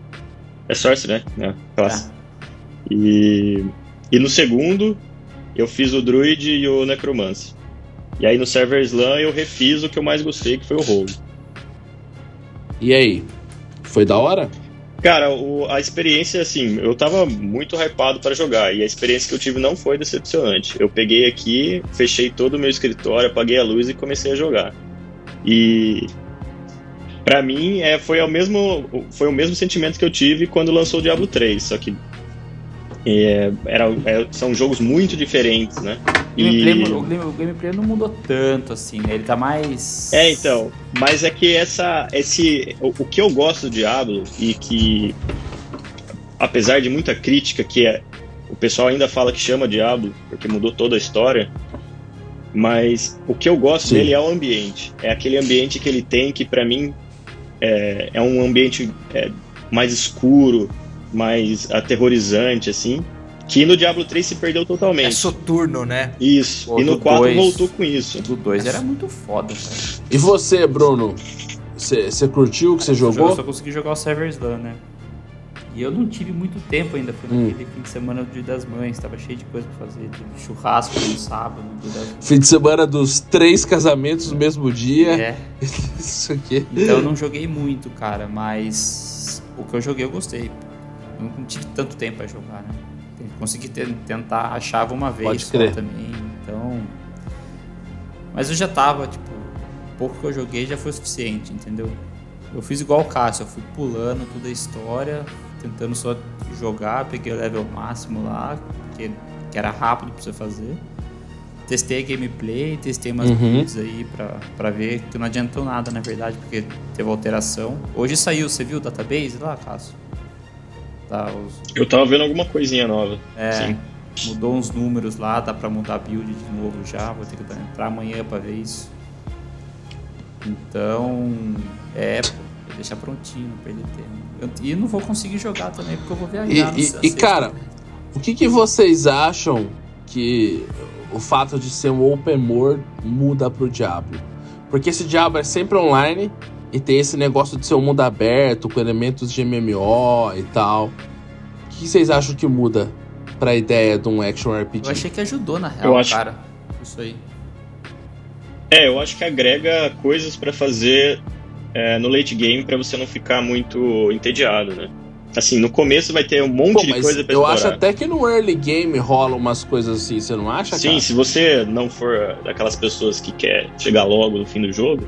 É sorcerer, né? É, classe. E e no segundo eu fiz o druid e o necromancer. E aí no server slam eu refiz o que eu mais gostei, que foi o rogue. E aí? Foi da hora? Cara, o- a experiência, assim, eu tava muito hypado para jogar e a experiência que eu tive não foi decepcionante. Eu peguei aqui, fechei todo o meu escritório, apaguei a luz e comecei a jogar. E Pra mim é, foi, o mesmo, foi o mesmo sentimento que eu tive quando lançou o Diablo 3, só que é, era, é, são jogos muito diferentes, né? O gameplay, o, game- o gameplay não mudou tanto assim, né? Ele tá mais. É, então. Mas é que essa, esse, o, o que eu gosto do Diablo e que, apesar de muita crítica, que é, o pessoal ainda fala que chama Diablo porque mudou toda a história, mas o que eu gosto Sim. dele é o ambiente. É aquele ambiente que ele tem que pra mim é, é um ambiente é, mais escuro, mais aterrorizante, assim. Que no Diablo 3 se perdeu É totalmente. soturno, né? Isso. Pô, e no do 4 dois. voltou com isso. Do 2 era muito foda, cara. E você, Bruno? Você curtiu o que você Eu jogou? só consegui jogar o Server Slam, né? E eu não tive muito tempo ainda, foi Hum. naquele fim de semana do Dia das Mães, tava cheio de coisa pra fazer. Teve churrasco no sábado, no Dia das Mães. Fim de semana dos três casamentos no mesmo dia. É, Isso aqui. então eu não joguei muito, cara, mas o que eu joguei eu gostei. Eu não tive tanto tempo pra jogar, né? Consegui te- tentar, achava uma vez Pode crer. também, então... Mas eu já tava, tipo, o pouco que eu joguei já foi o suficiente, entendeu? Eu fiz igual o Cássio, eu fui pulando toda a história, tentando só jogar, peguei o level máximo lá, que, que era rápido pra você fazer. Testei a gameplay, testei umas Uhum. aí pra, pra ver, que não adiantou nada na verdade, porque teve alteração. Hoje saiu, você viu o database lá, Cássio? Tá, os, Eu tava vendo alguma coisinha nova. é, Sim. mudou uns números lá, dá pra mudar a build de novo já. Vou ter que entrar amanhã pra ver isso. Então, é, pô, vou deixar prontinho, não perder tempo. Eu- e não vou conseguir jogar também, porque eu vou viajar. E, e- e, cara, o que, que vocês acham que o fato de ser um open world muda pro Diablo? Porque esse Diablo é sempre online e tem esse negócio de ser um mundo aberto, com elementos de MMO e tal. O que, vocês acham que muda pra ideia de um action RPG? Eu achei que ajudou, na real, Eu acho- cara. Isso aí. É, eu acho que agrega coisas pra fazer é, no late game pra você não ficar muito entediado, né? Assim, no começo vai ter um monte Pô, de coisa pra eu explorar. acho até que no early game rola umas coisas assim, você não acha, Sim, cara? se você não for daquelas pessoas que quer chegar logo no fim do jogo,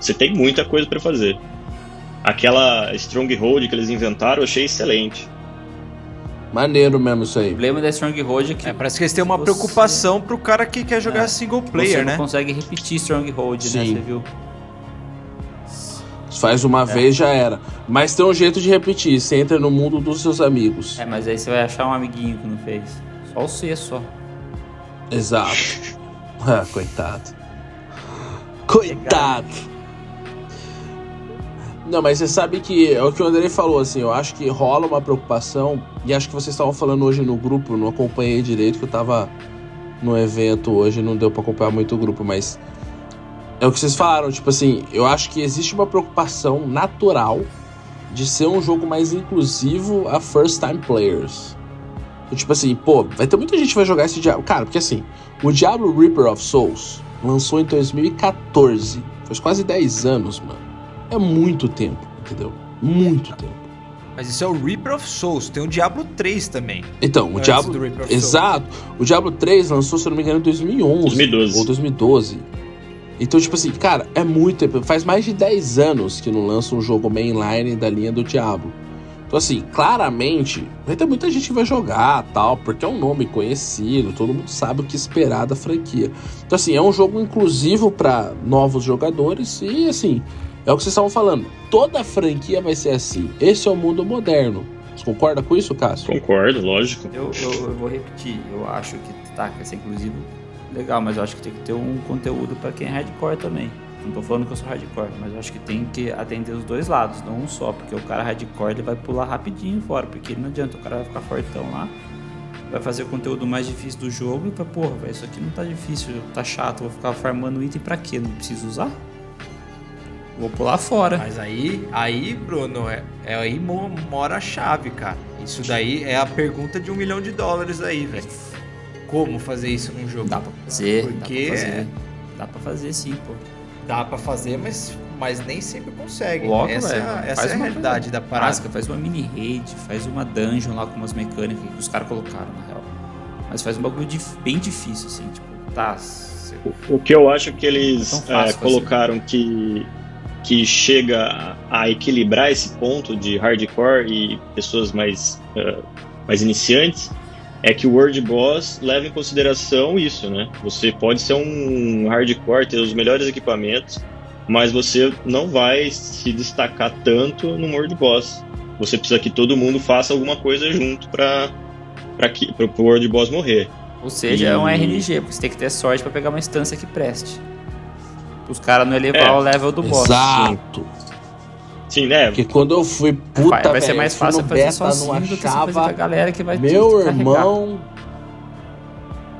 você tem muita coisa pra fazer. Aquela Stronghold que eles inventaram, eu achei excelente. Maneiro mesmo isso O aí. problema da Stronghold é que É, parece que eles têm uma Você- preocupação pro cara que quer jogar É. single você player, não né? consegue repetir Stronghold, né? Sim. Você viu? Faz uma vez já era. Mas tem um jeito de repetir. Você entra no mundo dos seus amigos. É, mas aí você vai achar um amiguinho que não fez. Só o C, só. Exato. Ah, coitado. Coitado. Não, mas você sabe que é o que o Andrei falou, assim, eu acho que rola uma preocupação, e acho que vocês estavam falando hoje no grupo, não acompanhei direito, que eu tava no evento hoje, não deu pra acompanhar muito o grupo, mas é o que vocês falaram, tipo assim, eu acho que existe uma preocupação natural de ser um jogo mais inclusivo a first time players. Tipo assim, pô, vai ter muita gente que vai jogar esse Diablo. Cara, porque assim, o Diablo Reaper of Souls lançou em 2014. Faz quase 10 anos, mano. É muito tempo, entendeu? Muito tempo. Mas isso é o Reaper of Souls. Tem o Diablo 3 também. Então, o Diablo. do Reaper of Exato. O Diablo 3 lançou, se eu não me engano, em 2011. 2012. Ou 2012. Então, tipo assim, cara, é muito tempo. Faz mais de 10 anos que não lança um jogo mainline da linha do Diablo. Então, assim, claramente, vai ter muita gente que vai jogar tal, porque é um nome conhecido, todo mundo sabe o que esperar da franquia. Então, assim, é um jogo inclusivo para novos jogadores e, assim, é o que vocês estavam falando. Toda franquia vai ser assim. Esse é o mundo moderno. Você concorda com isso, Cássio? Concordo, lógico. Eu, eu, eu vou repetir. Eu acho que tá, que essa inclusive legal, mas eu acho que tem que ter um conteúdo pra quem é hardcore também. Não tô falando que eu sou hardcore, mas eu acho que tem que atender os dois lados, não um só, porque o cara hardcore ele vai pular rapidinho fora, porque não adianta, o cara vai ficar fortão lá, vai fazer o conteúdo mais difícil do jogo e vai, porra, véio, isso aqui não tá difícil, tá chato, vou ficar farmando item pra quê? Não preciso usar? Vou pular fora. Mas aí, aí, Bruno, é, é aí mo- mora a chave, cara. Isso daí é a pergunta de um milhão de dólares aí, velho. Como fazer isso num jogo? Dá pra fazer, Porque- dá pra fazer. Dá pra fazer sim, pô. Dá pra fazer, mas, mas nem sempre consegue. Logo, essa velho. é, a- essa é a uma realidade coisa da parada. básica, faz uma mini raid, faz uma dungeon lá com umas mecânicas que os caras colocaram, na real. Mas faz um bagulho dif- bem difícil, assim, tipo, tá. cê- O que eu acho que eles É é, colocaram que, que chega a, equilibrar esse ponto de hardcore e pessoas mais, é, mais iniciantes é que o World Boss leva em consideração isso, né? Você pode ser um hardcore, ter os melhores equipamentos, mas você não vai se destacar tanto no World Boss. Você precisa que todo mundo faça alguma coisa junto para para o World Boss morrer. Ou seja, é um E- RNG, você tem que ter sorte pra pegar uma instância que preste. Os caras não elevar É, o level do boss. Exato. Sim, né? Porque quando eu fui puta, vai, vai ser velho, mais fácil no fazer beta, sozinho não com a achava galera que vai te Meu irmão.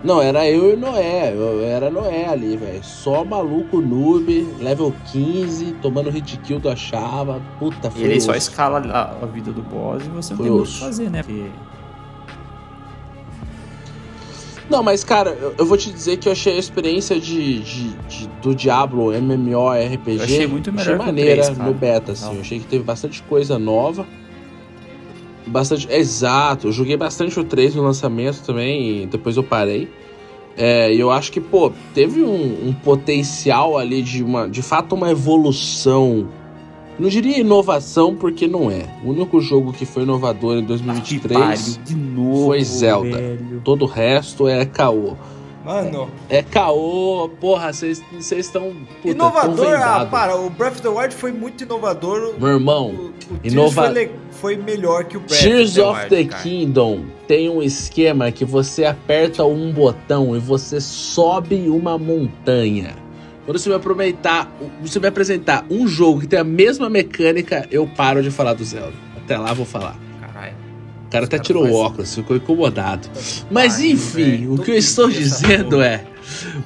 Não, era eu e Noé. Eu era Noé ali, velho. Só maluco noob, level 15, tomando hit kill do achava. Puta, E foi ele só osso. escala a, vida do boss e você não Foi tem muito o que fazer, né? Porque Não, mas cara, eu, eu vou te dizer que eu achei a experiência de, de- de- do Diablo MMORPG Eu achei muito melhor o maneira 3, cara. no beta, assim. Não. Eu achei que teve bastante coisa nova. Bastante. Exato, eu joguei bastante o 3 no lançamento também, e depois eu parei. É, e eu acho que, pô, teve um, um potencial ali de uma. De fato, uma evolução. Não diria inovação, porque não é. O único jogo que foi inovador em que 2023. pariu, de novo, foi Zelda. velho. Todo o resto é caô. Mano, É caô, porra, vocês estão. inovador, ah, para, o Breath of the Wild foi muito inovador. Meu irmão, o, o inova- foi, foi melhor que o Breath Tears of the of Wild, the cara. Kingdom tem um esquema que você aperta um botão e você sobe uma montanha. Quando você me aproveitar, você me apresentar um jogo que tem a mesma mecânica, eu paro de falar do Zelda. Até lá vou falar. Caralho. O cara até cara tirou o óculos, ficou incomodado. Mas Pariu, enfim, velho. o que eu estou dizendo é.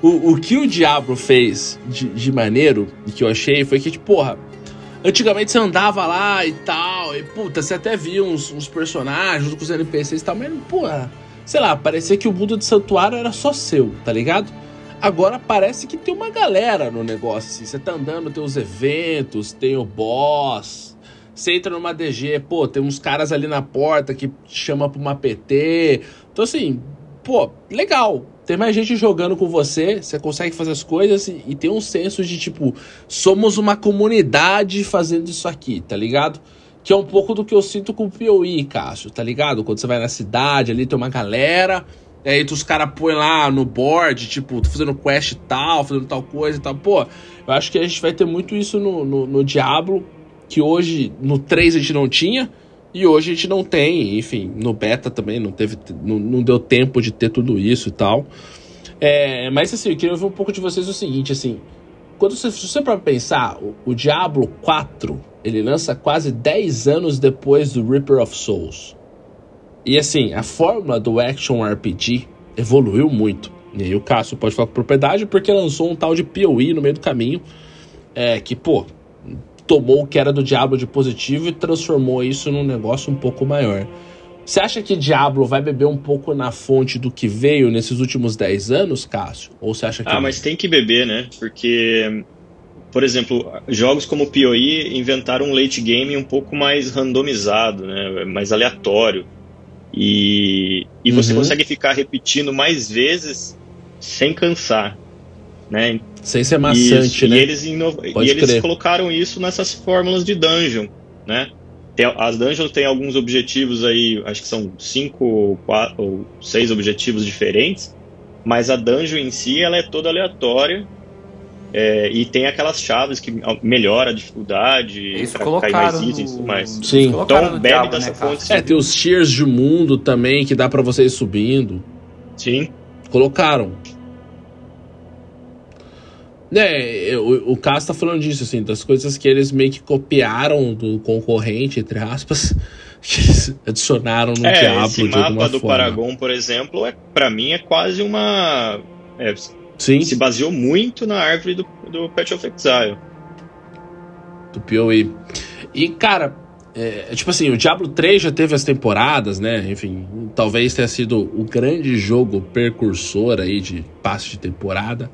O, o que o Diablo fez de, de maneiro, e que eu achei, foi que, tipo, porra. Antigamente você andava lá e tal, e puta, você até via uns, uns personagens com os NPCs e tal, mas, porra, sei lá, parecia que o mundo de santuário era só seu, tá ligado? Agora parece que tem uma galera no negócio, assim. Você tá andando, tem os eventos, tem o boss. Você entra numa DG, pô, tem uns caras ali na porta que chama pra uma PT. Então, assim, pô, legal. Tem mais gente jogando com você, você consegue fazer as coisas e, e tem um senso de tipo, somos uma comunidade fazendo isso aqui, tá ligado? Que é um pouco do que eu sinto com o PoE, Cássio, tá ligado? Quando você vai na cidade, ali tem uma galera, e aí os caras põem lá no board, tipo, tô fazendo quest tal, fazendo tal coisa e tal. Pô, eu acho que a gente vai ter muito isso no, no, no Diablo, que hoje no 3 a gente não tinha, e hoje a gente não tem, enfim, no beta também não teve, não, não deu tempo de ter tudo isso e tal. É, mas assim, eu queria ouvir um pouco de vocês o seguinte, assim, quando você, se você para pensar, o, o Diablo 4, ele lança quase 10 anos depois do Reaper of Souls. E assim, a fórmula do Action RPG evoluiu muito. E aí o Cássio pode falar com propriedade porque lançou um tal de PoE no meio do caminho, é, que, pô, tomou o que era do Diablo de positivo e transformou isso num negócio um pouco maior. Você acha que Diablo vai beber um pouco na fonte do que veio nesses últimos 10 anos, Cássio? Ou você acha que Ah, mas tem que beber, né? Porque, por exemplo, jogos como o PoE inventaram um late game um pouco mais randomizado, né? Mais aleatório. E, e você Uhum. consegue ficar repetindo mais vezes sem cansar, né? sem ser maçante, e né? eles, inov... Pode e eles colocaram isso nessas fórmulas de dungeon, né? Tem- as dungeons têm alguns objetivos aí, acho que são cinco ou quatro ou seis objetivos diferentes, mas a dungeon em si ela é toda aleatória é, e tem aquelas chaves que melhora a dificuldade Isso pra cair mais colocaram itens e no... tudo mais. Sim. colocaram Então, no bebe Diablo, dessa né, fonte. É, tem os tiers de mundo também que dá pra vocês subindo. Sim, Colocaram. É, o, o Cássio tá falando disso, assim, das coisas que eles meio que copiaram do concorrente, entre aspas, que eles adicionaram no é, Diablo esse de alguma mapa do forma. Paragon, por exemplo, é para mim é quase uma é, Sim, se baseou muito na árvore do, do Path of Exile. do PoE. E, cara, é, tipo assim, o Diablo 3 já teve as temporadas, né? Enfim, talvez tenha sido o grande jogo precursor aí de passe de temporada.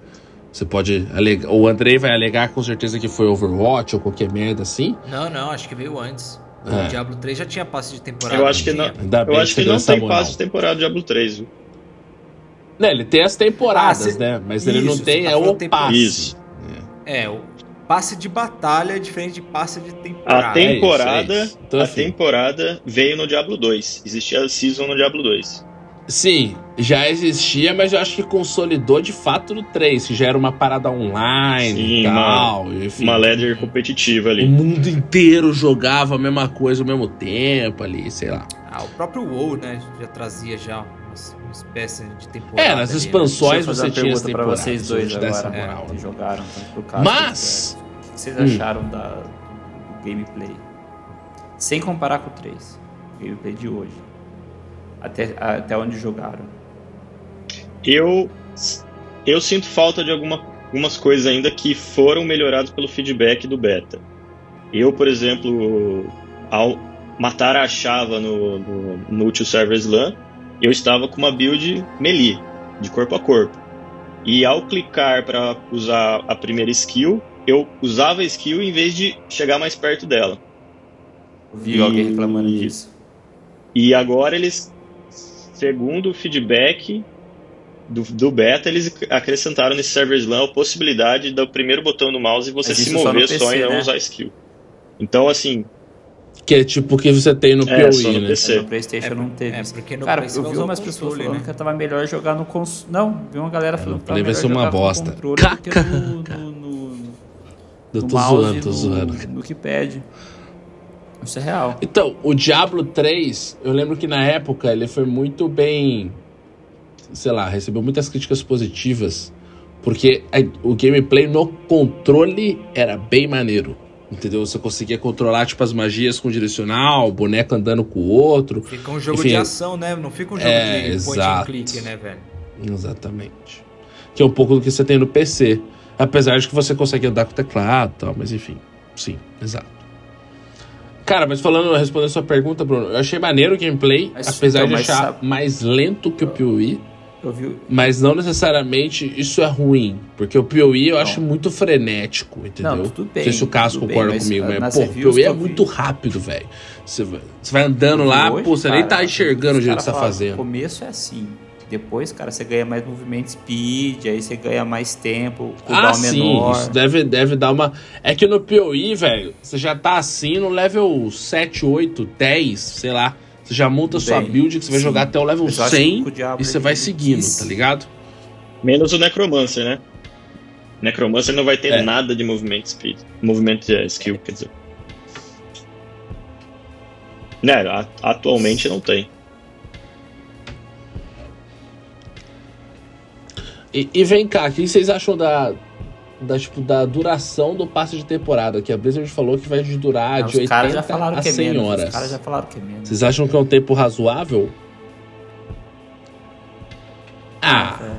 Você pode alegar. O Andrei vai alegar com certeza que foi Overwatch ou qualquer merda assim. Não, não, acho que veio antes. O É. Diablo 3 já tinha passe de temporada. Eu acho que não. Eu acho que não tem passo de temporada do Diablo 3, viu? Né, ele tem as temporadas, Ah, cê- né? Mas ele não Isso, tem tá é o passe. Isso. É, o passe de batalha é diferente de passe de temporada. A temporada, é isso, é isso. Então, a assim. temporada veio no Diablo 2. Existia a season no Diablo 2. Sim, já existia, mas eu acho que consolidou de fato no 3, que já era uma parada online Sim, e tal. enfim. Uma ladder competitiva O ali. mundo inteiro jogava a mesma coisa ao mesmo tempo ali, sei lá. Ah, o próprio WoW, né, já trazia já uma, espécie de temporada. É, nas né? expansões você uma tinha temporadas. vocês dois agora, moral, que né? jogaram tanto pro caso. Mas- o que vocês Hum. acharam da, do gameplay? Sem comparar com o 3. O gameplay de hoje. Até, até onde jogaram. Eu, eu sinto falta de alguma, algumas coisas ainda que foram melhoradas pelo feedback do beta. Eu, por exemplo, ao matar a chava no, no, no Ultimate Server Slam, eu estava com uma build melee, de corpo a corpo. E ao clicar para usar a primeira skill, eu usava a skill em vez de chegar mais perto dela. Vi E- alguém reclamando disso. E agora eles, segundo o feedback do, do beta, eles acrescentaram nesse Server Slam a possibilidade do primeiro botão do mouse você Mas se só mover só, PC, e não né? usar skill. Então, assim, Que é tipo o que você tem no É, PoE, só no né? PC. No Playstation É, não teve. é, porque no Cara, eu vi umas pessoas falando né? que tava melhor jogar no console. Não, vi uma galera falando que tava Play vai melhor ser uma bosta. controle do que Caca. no, no, no, Eu no tô mouse zoando, tô no, zoando. no que pede. Isso é real. Então, o Diablo 3, eu lembro que na época ele foi muito bem. Sei lá, recebeu muitas críticas positivas. Porque a- o gameplay no controle era bem maneiro. Entendeu? Você conseguia controlar, tipo, as magias com direcional, o boneco andando com o outro. Fica um jogo Enfim, de ação, né? Não fica um jogo é, de point exato. and click, né, velho? Exatamente. Que é um pouco do que você tem no PC. Apesar de que você consegue andar com o teclado e tal, mas enfim. Sim, exato. Cara, mas falando, respondendo a sua pergunta, Bruno, eu achei maneiro o gameplay, Mas, apesar então, de achar sabe- mais lento que o Eu vi. mas não necessariamente isso é ruim, porque o PoE eu acho muito frenético, entendeu? Não, tudo bem, Não sei se o Caso concorda bem, mas, comigo, mas, nas pô, o que é muito rápido, velho. Você vai, andando lá, Hoje, pô, você nem cara, tá enxergando o jeito que você tá fazendo. No começo é assim. Depois, cara, você ganha mais movimento speed, aí você ganha mais tempo, cooldown Ah, sim, menor. isso deve, deve dar uma. É que no PoE, velho, você já tá assim no level 7, 8, 10, sei lá. Você já monta a sua Bem, build que você vai sim. jogar até o level Mas eu acho 100 que com o Diablo e você vai seguindo, tá ligado? Menos o Necromancer, né? Necromancer não vai ter É. nada de movimento speed. Movimento de skill, quer dizer. Né, atualmente não tem. E, e vem cá, o que vocês acham da, da, tipo, da duração do passe de temporada? Que a Blizzard falou que vai durar Não, de os caras já 80 falaram a que é 100 menos. horas. Os caras já falaram que é menos. Vocês acham que é um tempo razoável? Ah, É.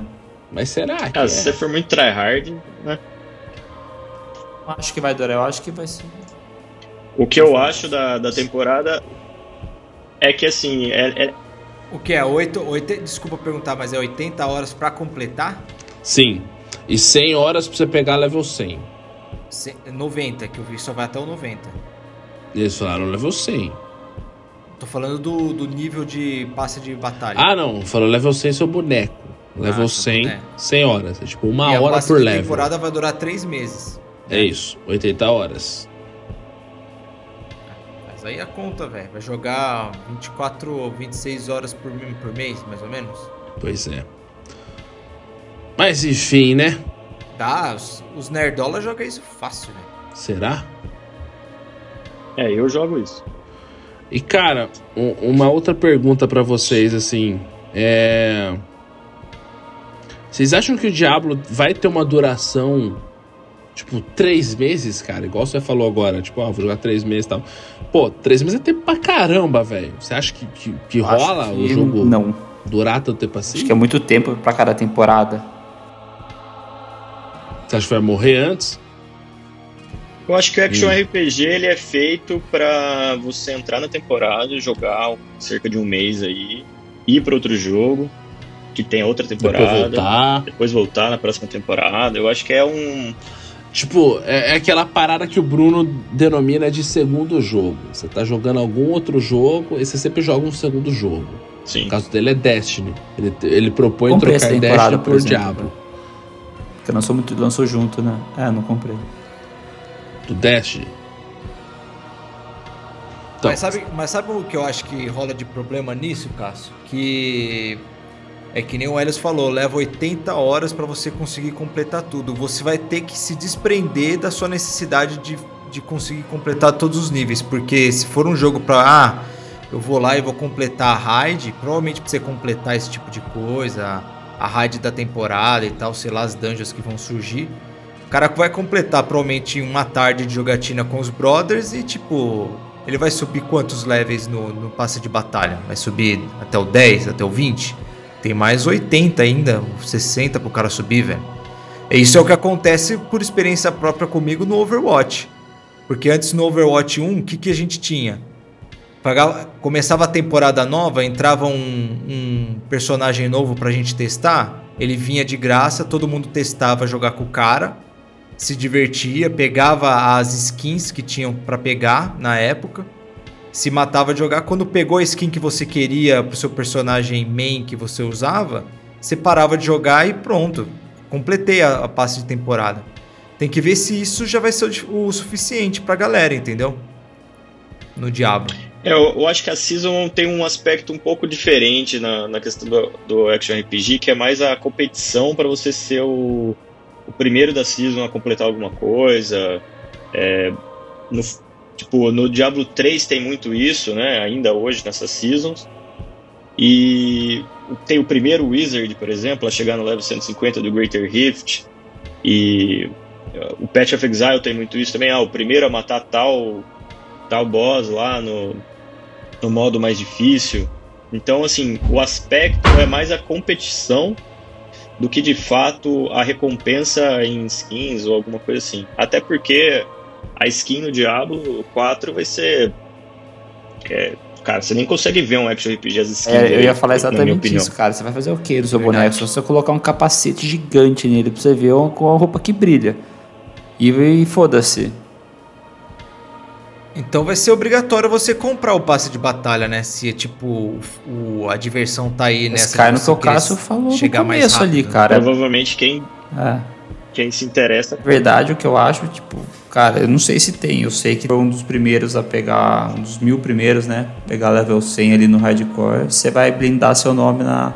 mas será que Ah, é? se você for muito tryhard, né? Acho que vai durar, eu acho que vai ser. O que eu acho da, da temporada é que assim, é, é- O que é? 8, 8, desculpa perguntar, mas é 80 horas pra completar? Sim. E 100 horas pra você pegar level 100. Ce- 90, que eu vi só vai até o 90. Eles falaram level 100. Tô falando do, do nível de passe de batalha. Ah, não. Falou level 100 seu boneco. Level Ah, seu 100, boneco. 100 horas. É tipo uma e a hora por level. temporada vai durar 3 meses. É isso. 80 horas. Mas aí a conta, velho. Vai jogar 24 ou 26 horas por, por mês, mais ou menos. Pois é. Mas enfim, né? Dá, os, os nerdola jogam isso fácil, velho. Será? é, eu jogo isso. E cara, um- uma outra pergunta pra vocês, assim. É. Vocês acham que o Diablo vai ter uma duração, tipo, três meses, cara? Igual você falou agora, tipo, ah, vou jogar três meses e tal. Pô, três meses é tempo pra caramba, velho. Você acha que, que, que rola o que jogo Não. durar tanto tempo assim? Acho que é muito tempo pra cada temporada. Você acha que vai morrer antes? Eu acho que o Action Hum. RPG ele é feito pra você entrar na temporada, jogar cerca de um mês aí, ir pra outro jogo, que tem outra Depois temporada, voltar. depois voltar na próxima temporada. Eu acho que é um. Tipo, é, é aquela parada que o Bruno denomina de segundo jogo. Você tá jogando algum outro jogo e você sempre joga um segundo jogo. Sim. No caso dele é Destiny. Ele, ele propõe Comprei trocar Destiny por por exemplo. Diablo. Porque lançou muito, lançou junto, né? É, não comprei. Do Destiny. Então, Mas, sabe, mas sabe o que eu acho que rola de problema nisso, Cássio? Que é que nem o Elias falou, leva 80 horas pra você conseguir completar tudo. Você vai ter que se desprender da sua necessidade de, de conseguir completar todos os níveis. Porque se for um jogo pra. Ah, eu vou lá e vou completar a raid, provavelmente pra você completar esse tipo de coisa, a raid da temporada e tal, sei lá, as dungeons que vão surgir. O cara vai completar provavelmente uma tarde de jogatina com os brothers e tipo. Ele vai subir quantos levels no, no passe de batalha? Vai subir até o 10, até o 20? Tem mais 80 ainda, 60 pro cara subir, velho. Isso é o que acontece por experiência própria comigo no Overwatch. Porque antes no Overwatch 1, o que, que a gente tinha? Pagava- começava a temporada nova, entrava um, um personagem novo pra gente testar. Ele vinha de graça, todo mundo testava jogar com o cara, se divertia, pegava as skins que tinham pra pegar na época, se matava de jogar. Quando pegou a skin que você queria pro seu personagem main que você usava, você parava de jogar e pronto. Completei a, a passe de temporada. Tem que ver se isso já vai ser o, o suficiente pra galera, entendeu? No Diablo. É, eu, eu acho que a Season tem um aspecto um pouco diferente na, na questão do, do Action RPG, que é mais a competição para você ser o, o primeiro da Season a completar alguma coisa. É, no- Tipo, no Diablo 3 tem muito isso, né? Ainda hoje, nessas seasons. E tem o primeiro Wizard, por exemplo, a chegar no level 150 do Greater Rift. E uh, o Patch of Exile tem muito isso também. Ah, o primeiro a matar tal, tal boss lá no, no modo mais difícil. Então, assim, o aspecto é mais a competição do que de fato a recompensa em skins ou alguma coisa assim. Até porque a skin no Diablo 4 vai ser. É, cara, você nem consegue ver um action RPG as skins. É, eu ia falar exatamente isso, cara. Você vai fazer o que do seu Verdade. boneco? Se você colocar um capacete gigante nele pra você ver com a roupa que brilha. E, e foda-se. Então vai ser obrigatório você comprar o passe de batalha, né? Se tipo o, a diversão tá aí nessa. Cai no que o Cássio falou chegar no começo mais rápido, ali, cara. Provavelmente quem é. quem se interessa. Verdade, o que eu acho, tipo, cara, eu não sei se tem. Eu sei que foi um dos primeiros a pegar, um dos mil primeiros, né? Pegar level 100 ali no hardcore. Você vai blindar seu nome na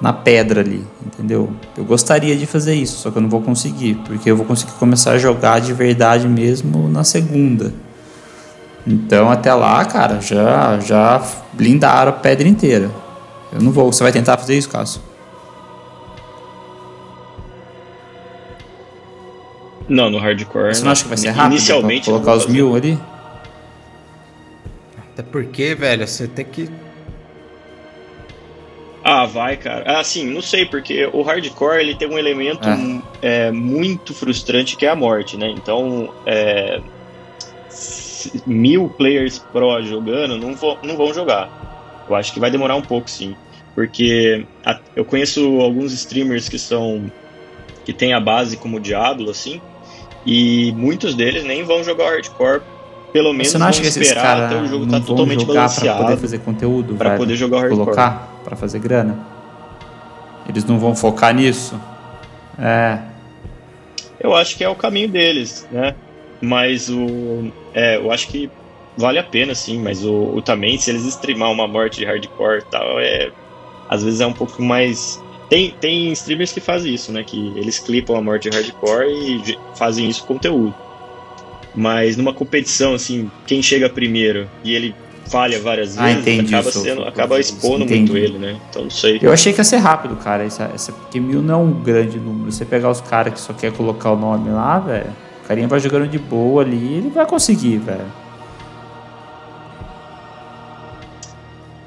na pedra ali, entendeu? Eu gostaria de fazer isso, só que eu não vou conseguir, porque eu vou conseguir começar a jogar de verdade mesmo na segunda. Então até lá, cara, já já blindaram a pedra inteira. Eu não vou. Você vai tentar fazer isso, Cássio? Não, no hardcore. Você não acha que vai ser rápido? Inicialmente. Colocar os mil ali? Até porque, velho, você tem que. Ah, vai, cara. Ah, sim, não sei, porque o hardcore ele tem um elemento é. É, muito frustrante que é a morte, né? Então, é, mil players pro jogando não, vou, não vão jogar. Eu acho que vai demorar um pouco, sim. Porque a, eu conheço alguns streamers que são. que tem a base como Diablo, assim, e muitos deles nem vão jogar hardcore. Pelo menos Você não acha que esperar até o jogo estar tá totalmente balanceado. Pra poder fazer conteúdo, Pra poder jogar hardcore. Colocar pra fazer grana. Eles não vão focar nisso? É. Eu acho que é o caminho deles, né? Mas o. É, eu acho que vale a pena, sim, mas o, o também, se eles streamar uma morte de hardcore e tal, é. Às vezes é um pouco mais. Tem, tem streamers que fazem isso, né? Que eles clipam a morte de hardcore e fazem isso conteúdo. Mas numa competição, assim, quem chega primeiro e ele falha várias ah, vezes, entendi, acaba, sendo, acaba expondo entendi. muito ele, né? Então não sei. Eu achei que ia ser rápido, cara. Essa, essa, porque mil não é um grande número. Você pegar os caras que só quer colocar o nome lá, velho carinha vai jogando de boa ali, ele vai conseguir, velho.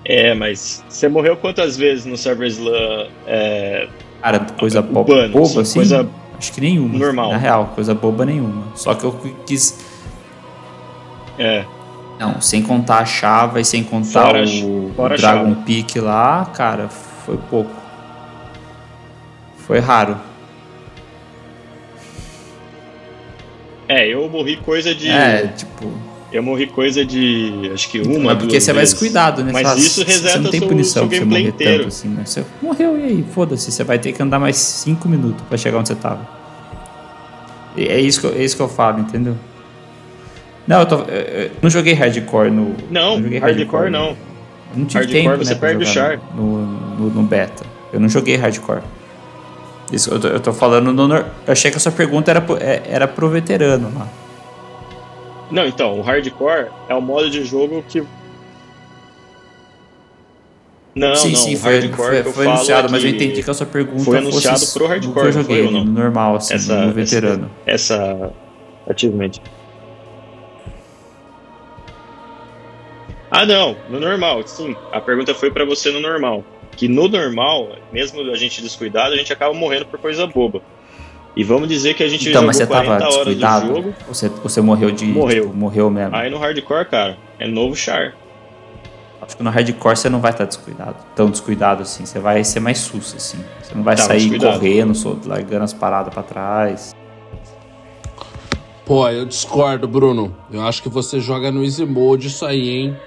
É, mas você morreu quantas vezes no Server Slam? É... Cara, coisa bo boba assim? assim? Coisa acho que nenhuma. Normal. Na real, coisa boba nenhuma. Só que eu quis. É. Não, sem contar a chava e sem contar fora, o, fora o Dragon Peak lá, cara, foi pouco. Foi raro. É, eu morri coisa de. É, tipo. Eu morri coisa de. Acho que uma. É porque você vai descuidado, né? Mas você isso reseta você não tem seu, punição seu pra você gameplay morrer inteiro. tanto assim, né? Você morreu e aí, foda-se, você vai ter que andar mais 5 minutos pra chegar onde você tava. E é isso que eu, é isso que eu falo, entendeu? Não, eu, tô, eu, não joguei hardcore no. Não, não hardcore, não. Eu não tive hardcore tempo, você né, perde o char. No, no, no beta. Eu não joguei hardcore. Isso, eu, tô, eu tô falando no. Eu achei que a sua pergunta era, pro- é- era pro veterano lá. Não, então, o hardcore é o modo de jogo que. Não, sim, não, sim, foi, hardcore foi, foi anunciado, mas eu entendi que a sua pergunta foi anunciado fosse pro hardcore, joguei, foi ou não? no normal, assim, Essa- no veterano. Essa. Ativamente. Ah, não, no normal, sim. A pergunta foi pra você no normal. Que no normal, mesmo a gente descuidado, a gente acaba morrendo por coisa boba. E vamos dizer que a gente Então, jogou mas você 40 tava horas do descuidado? jogo. Ou você, você morreu de. Morreu. tipo, morreu mesmo. Aí no hardcore, cara, é novo char. Acho que no hardcore você não vai estar descuidado. Tão descuidado assim. Você vai ser mais sus, assim. Você não vai Tá, sair correndo, só largando as paradas pra trás. Pô, eu discordo, Bruno. Eu acho que você joga no easy mode isso aí, hein?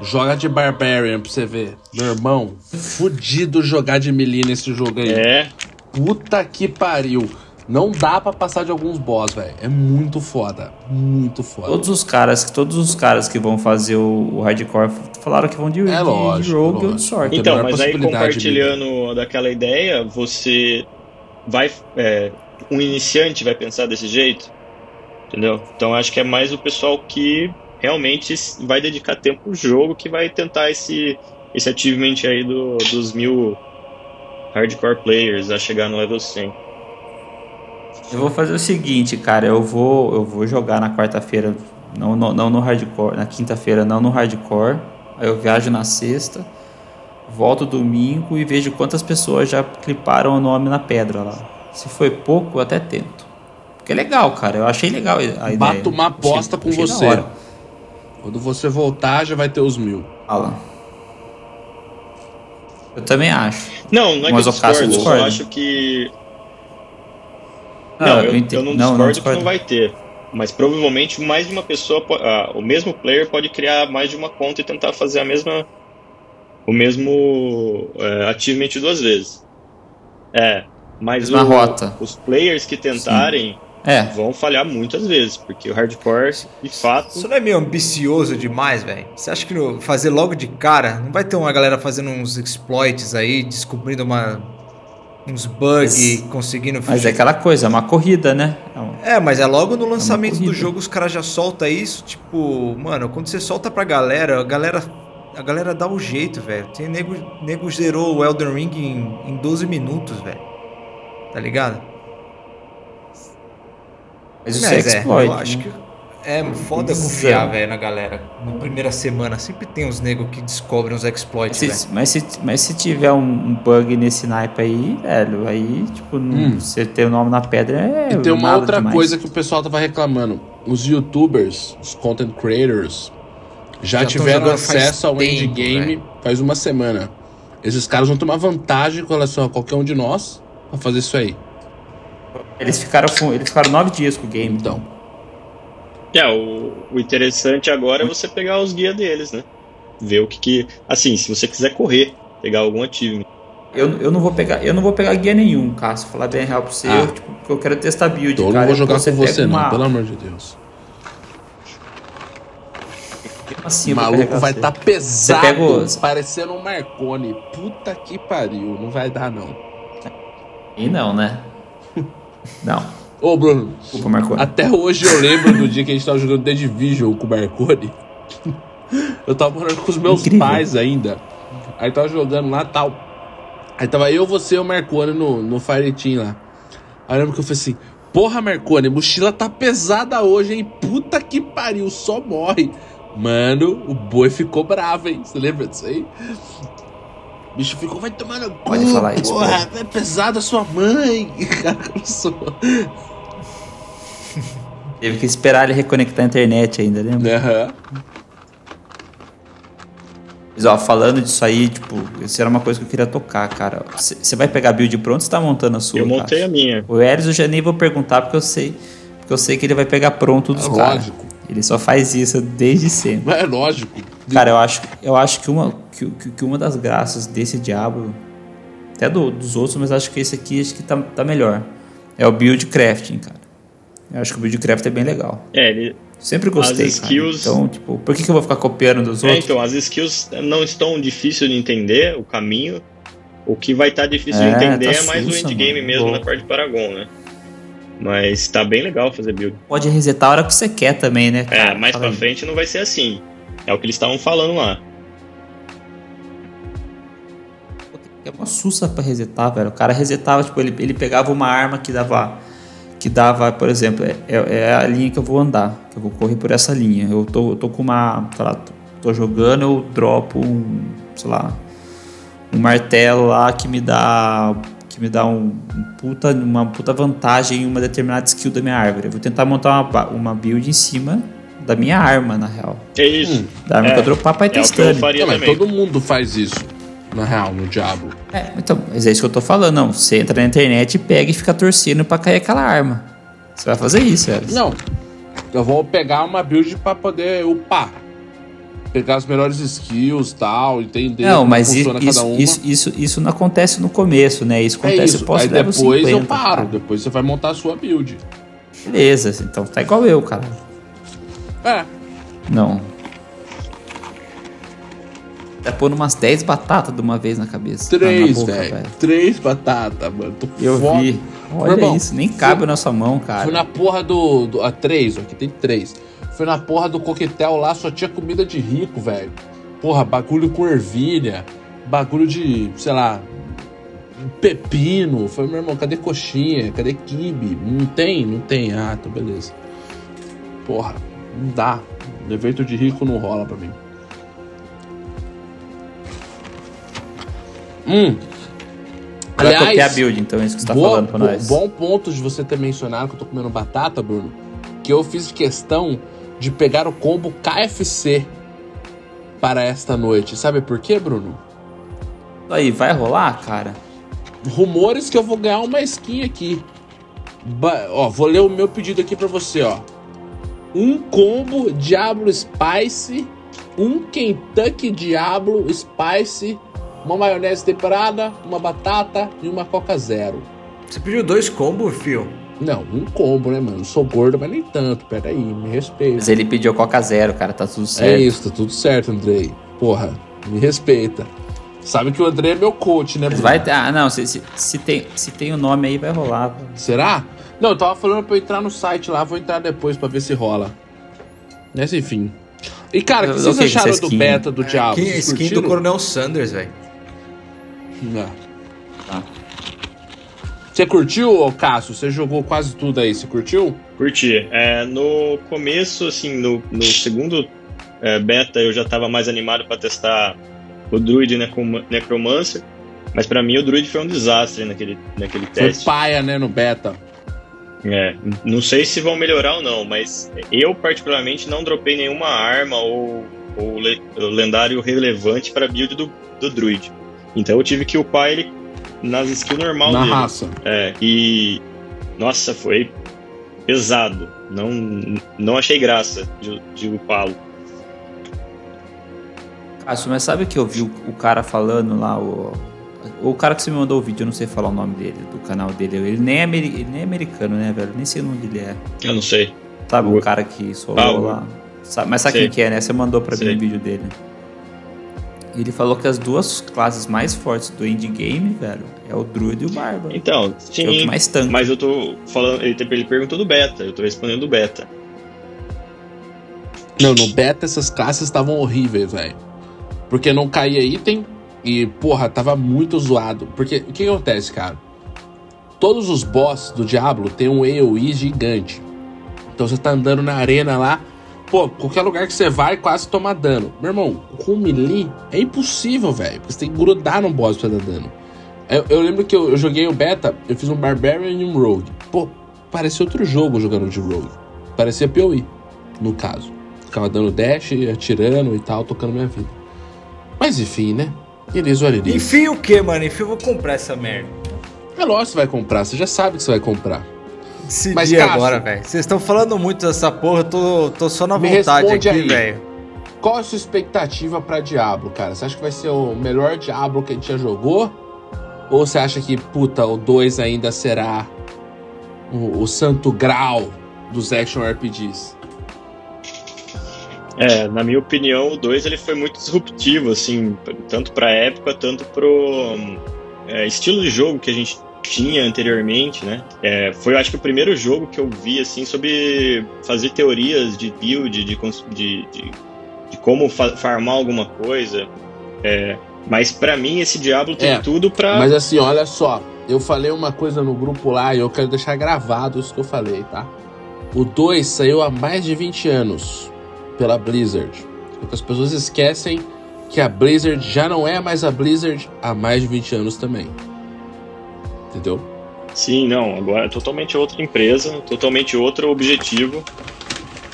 Joga de Barbarian pra você ver. Meu irmão, fudido jogar de melee nesse jogo aí. É, Puta que pariu. Não dá pra passar de alguns boss, velho. É muito foda. Muito foda. Todos os caras, todos os caras que vão fazer o, o hardcore falaram que vão de, É de, lógico, de rogue lógico. ou de sorte. Então, mas aí compartilhando daquela ideia, você vai. é, um iniciante vai pensar desse jeito? Entendeu? Então acho que é mais o pessoal que realmente vai dedicar tempo pro jogo que vai tentar esse, esse achievement aí do, dos mil hardcore players a chegar no level 100. Eu vou fazer o seguinte, cara, eu vou, eu vou jogar na quarta-feira, não, não, não no hardcore, na quinta-feira não no hardcore, aí eu viajo na sexta, volto domingo e vejo quantas pessoas já cliparam o nome na pedra lá. Se foi pouco, eu até tento. Porque é legal, cara, eu achei legal a ideia. Bato uma aposta Achei- com achei da você. Quando você voltar, já vai ter os mil. Fala. Eu também acho. Não, não é Mas que eu discordo, eu só discorda. acho que. Não, Não, eu eu, entendo. eu não Não, discordo não que discordo. não vai ter. Mas provavelmente mais de uma pessoa, ah, o mesmo player pode criar mais de uma conta e tentar fazer a mesma, o mesmo é, achievement duas vezes. É, mas o- rota. os players que tentarem É, vão falhar muitas vezes, porque o hardcore, de fato, Isso não é meio ambicioso demais, velho? Você acha que no- fazer logo de cara não vai ter uma galera fazendo uns exploits aí, descobrindo uma, uns bugs, Mas- conseguindo mas é aquela coisa, é uma corrida, né? É um- É, mas é logo no lançamento do corrida. jogo os caras já soltam isso, tipo, mano, quando você solta pra galera, a galera, a galera dá o jeito, velho. Tem nego, nego zerou o Elden Ring em, em 12 minutos, velho. Tá ligado? Mas isso é Mas exploit. eu acho que é foda Isso confiar, é. velho, na galera. Na primeira semana sempre tem uns nego que descobrem uns Mas exploits, velho. se, mas, se, mas se tiver um, bug nesse naipe aí, velho, aí, tipo, não- Hum. você ter o nome na pedra é. E tem uma nada outra demais. coisa que o pessoal tava reclamando. Os youtubers, os content creators, já, Já tiveram acesso ao tempo, endgame velho. faz uma semana. Esses caras vão tomar vantagem com relação a qualquer um de nós pra fazer isso aí. Eles ficaram, com- eles ficaram nove dias com o game. Então, É, o, o interessante agora é você pegar os guias deles, né? Ver o que que. Assim, se você quiser correr, pegar algum achievement. Eu, eu não vou pegar, eu não vou pegar guia nenhum, Cássio. Falar bem real pra você, Ah. eu, tipo, porque eu quero testar build. então eu cara. não vou jogar Então com você, não, uma- pelo amor de Deus. assim, o maluco vai estar pesado, pega os- parecendo um Marconi. Puta que pariu, não vai dar não. E não, né? Não. Ô, Bruno, Desculpa, Marconi. Até hoje eu lembro do dia que a gente tava jogando The Division com o Marconi. Eu tava morando com os meus Incrível. pais ainda. Aí tava jogando lá tal. Aí tava eu, você e o Marconi no, no Fire Team lá. Aí eu lembro que eu falei assim: Porra, Marconi, mochila tá pesada hoje, hein? Puta que pariu, só morre. Mano, o boi ficou bravo, hein? Você lembra disso aí? O bicho ficou, vai tomar no cu, Pode falar isso, porra, é pesada a sua mãe. Cara começou. Teve que esperar ele reconectar a internet ainda, lembra? Aham. Mas, ó, falando disso aí, tipo, isso era uma coisa que eu queria tocar, cara. Você vai pegar a build pronto ou você tá montando a sua? Eu montei a minha. O Eris eu já nem vou perguntar porque eu sei. Porque eu sei que ele vai pegar pronto dos É caras. lógico. Ele só faz isso desde sempre. Mas é lógico. Cara, eu acho, eu acho que, uma, que, que- uma das graças desse diabo, até do- dos outros, mas acho que esse aqui acho que tá, tá melhor. É o build crafting, cara. Eu acho que o build crafting é bem legal. É, ele, Sempre gostei, As cara. skills- Então, tipo, por que, que eu vou ficar copiando dos É, outros? então, as skills não estão difícil de entender, o caminho. O que vai estar difícil É, de entender tá é mais o endgame mano. mesmo Boa. na parte de Paragon, né? Mas tá bem legal fazer build. Pode resetar a hora que você quer também, né? É, cara? mais Fala pra aí. frente não vai ser assim. É o que eles estavam falando lá. É uma sussa pra resetar, velho. O cara resetava, tipo, ele, ele pegava uma arma que dava. Que dava, por exemplo, é, é é a linha que eu vou andar. Que eu vou correr por essa linha. Eu tô, eu tô com uma. Sei lá, tô jogando, eu dropo um. Sei lá. Um martelo lá que me dá. Que me dá um, um puta, uma puta vantagem em uma determinada skill da minha árvore. Eu vou tentar montar uma, uma build em cima da minha arma, na real. É isso. Hum, Da arma É, eu dropar pra ir é o que eu testando. faria Não, mas todo mundo faz isso, na real, no Diablo. É, então, mas é isso que eu tô falando, não. Você entra na internet e pega e fica torcendo pra cair aquela arma. Você vai fazer isso, velho. Não, eu vou pegar uma build pra poder upar pegar as melhores skills tal, entender não, mas isso, isso, isso, Isso, isso, não acontece no começo, né? Isso é acontece é isso. Aí depois 50, eu paro, cara. depois você vai montar a sua build. Beleza, então tá igual eu, cara. É. Não. É tá pondo umas 10 batatas de uma vez na cabeça. 3, ah, velho. 3 batatas, mano. Tô eu foda. vi. Olha isso, nem cabe foi, na sua mão, cara. Foi na porra do. do a 3, aqui tem 3. Foi na porra do coquetel lá, só tinha comida de rico, velho. Porra, bagulho com ervilha, bagulho de, sei lá, pepino. Foi meu irmão, cadê coxinha? Cadê quibe? Não tem? Não tem. Ah, então beleza. Porra, não dá. Evento de rico não rola pra mim. Hum. Aliás, Agora a build, então, é isso que você tá boa, falando pra nós. Bom ponto de você ter mencionado que eu tô comendo batata, Bruno. Que eu fiz questão de pegar o combo KFC para esta noite. Sabe por quê, Bruno? Aí, vai rolar, cara? Rumores que eu vou ganhar uma skin aqui. Ba- ó, vou ler o meu pedido aqui pra você, ó. Um combo Diablo Spice, um Kentucky Diablo Spice, uma maionese temperada, uma batata e uma Coca Zero. Você pediu dois combos, fio? Não, um combo, né, mano? Sou gordo, mas nem tanto. Pera aí, me respeita. Mas ele pediu Coca Zero, cara, tá tudo É certo. isso, tá tudo certo, Andrei. Porra, me respeita. Sabe que o Andrei é meu coach, né, Bruno? vai ter. Ah, não, se, se, se tem, se tem o nome aí, vai rolar. velho. Será? Não, eu tava falando pra eu entrar no site lá, vou entrar depois pra ver se rola. Mas enfim. E cara, o que vocês acharam do skin. beta do Diablo? Skin, Vocês skin do? Coronel Sanders, velho. Não. Tá. Você curtiu, Cássio? Você jogou quase tudo aí, você curtiu? Curti. É, no começo, assim, no, no segundo é, beta, eu já tava mais animado pra testar o Druid Necrom- Necromancer. Mas pra mim o Druid foi um desastre naquele, naquele Foi teste. paia, né, no beta. É, não sei se vão melhorar ou não, mas eu particularmente não dropei nenhuma arma ou, ou le- lendário relevante para build do, do Druid. Então eu tive que upar ele nas skills normal na dele. raça. É, e nossa, foi pesado. Não, não achei graça de, de upá-lo. Cássio, mas sabe que eu vi o, o cara falando lá, o, o cara que você me mandou o vídeo, eu não sei falar o nome dele, do canal dele. Ele nem é, ele nem é americano, né, velho? Nem sei o nome dele é. Eu não sei. Sabe, O- o cara que solou Ah, o- lá. Sabe- mas sabe Sei. quem que é, né? Você mandou pra mim o vídeo dele. Ele falou que as duas classes mais fortes do endgame, velho, é o Druid e o Bárbaro. Então, Que é o que sim. mais tanca. Mas eu tô falando. Ele, ele perguntou do beta, eu tô respondendo do beta. Não, no beta essas classes estavam horríveis, velho. Porque não caía item e, porra, tava muito zoado. Porque o que, que acontece, cara? Todos os boss do Diablo tem um AoE gigante. Então você tá andando na arena lá, pô, qualquer lugar que você vai quase toma dano. Meu irmão, com melee é impossível, velho. Porque você tem que grudar no boss pra dar dano. Eu, eu lembro que eu, eu joguei o beta, eu fiz um Barbarian e um Rogue. Pô, parecia outro jogo jogando de Rogue. Parecia PoE, no caso. Ficava dando dash, atirando e tal, tocando minha vida. Mas enfim, né? Eles olha ali. Enfim o que, mano? Enfim eu vou comprar essa merda. É lógico que você vai comprar, você já sabe que você vai comprar. Decidi Mas, Cássio- agora, velho. Vocês estão falando muito dessa porra, eu tô, tô só na Me vontade responde aqui, velho. Qual a sua expectativa pra Diablo, cara? Você acha que vai ser o melhor Diablo que a gente já jogou? Ou você acha que, puta, o 2 ainda será o, o santo grau dos action RPGs? É, na minha opinião, o 2 ele foi muito disruptivo, assim, tanto pra época, tanto pro hum, é, estilo de jogo que a gente tinha anteriormente, né? É, foi, eu acho que, o primeiro jogo que eu vi, assim, sobre fazer teorias de build, de, de, de, de como fa- farmar alguma coisa. É, mas pra mim, esse Diablo tem É, tudo pra... Mas assim, olha só, eu falei uma coisa no grupo lá e eu quero deixar gravado isso que eu falei, tá? O 2 saiu há mais de 20 anos pela Blizzard. Porque as pessoas esquecem que a Blizzard já não é mais a Blizzard há mais de 20 anos também. Entendeu? Sim, não, agora é totalmente outra empresa, totalmente outro objetivo.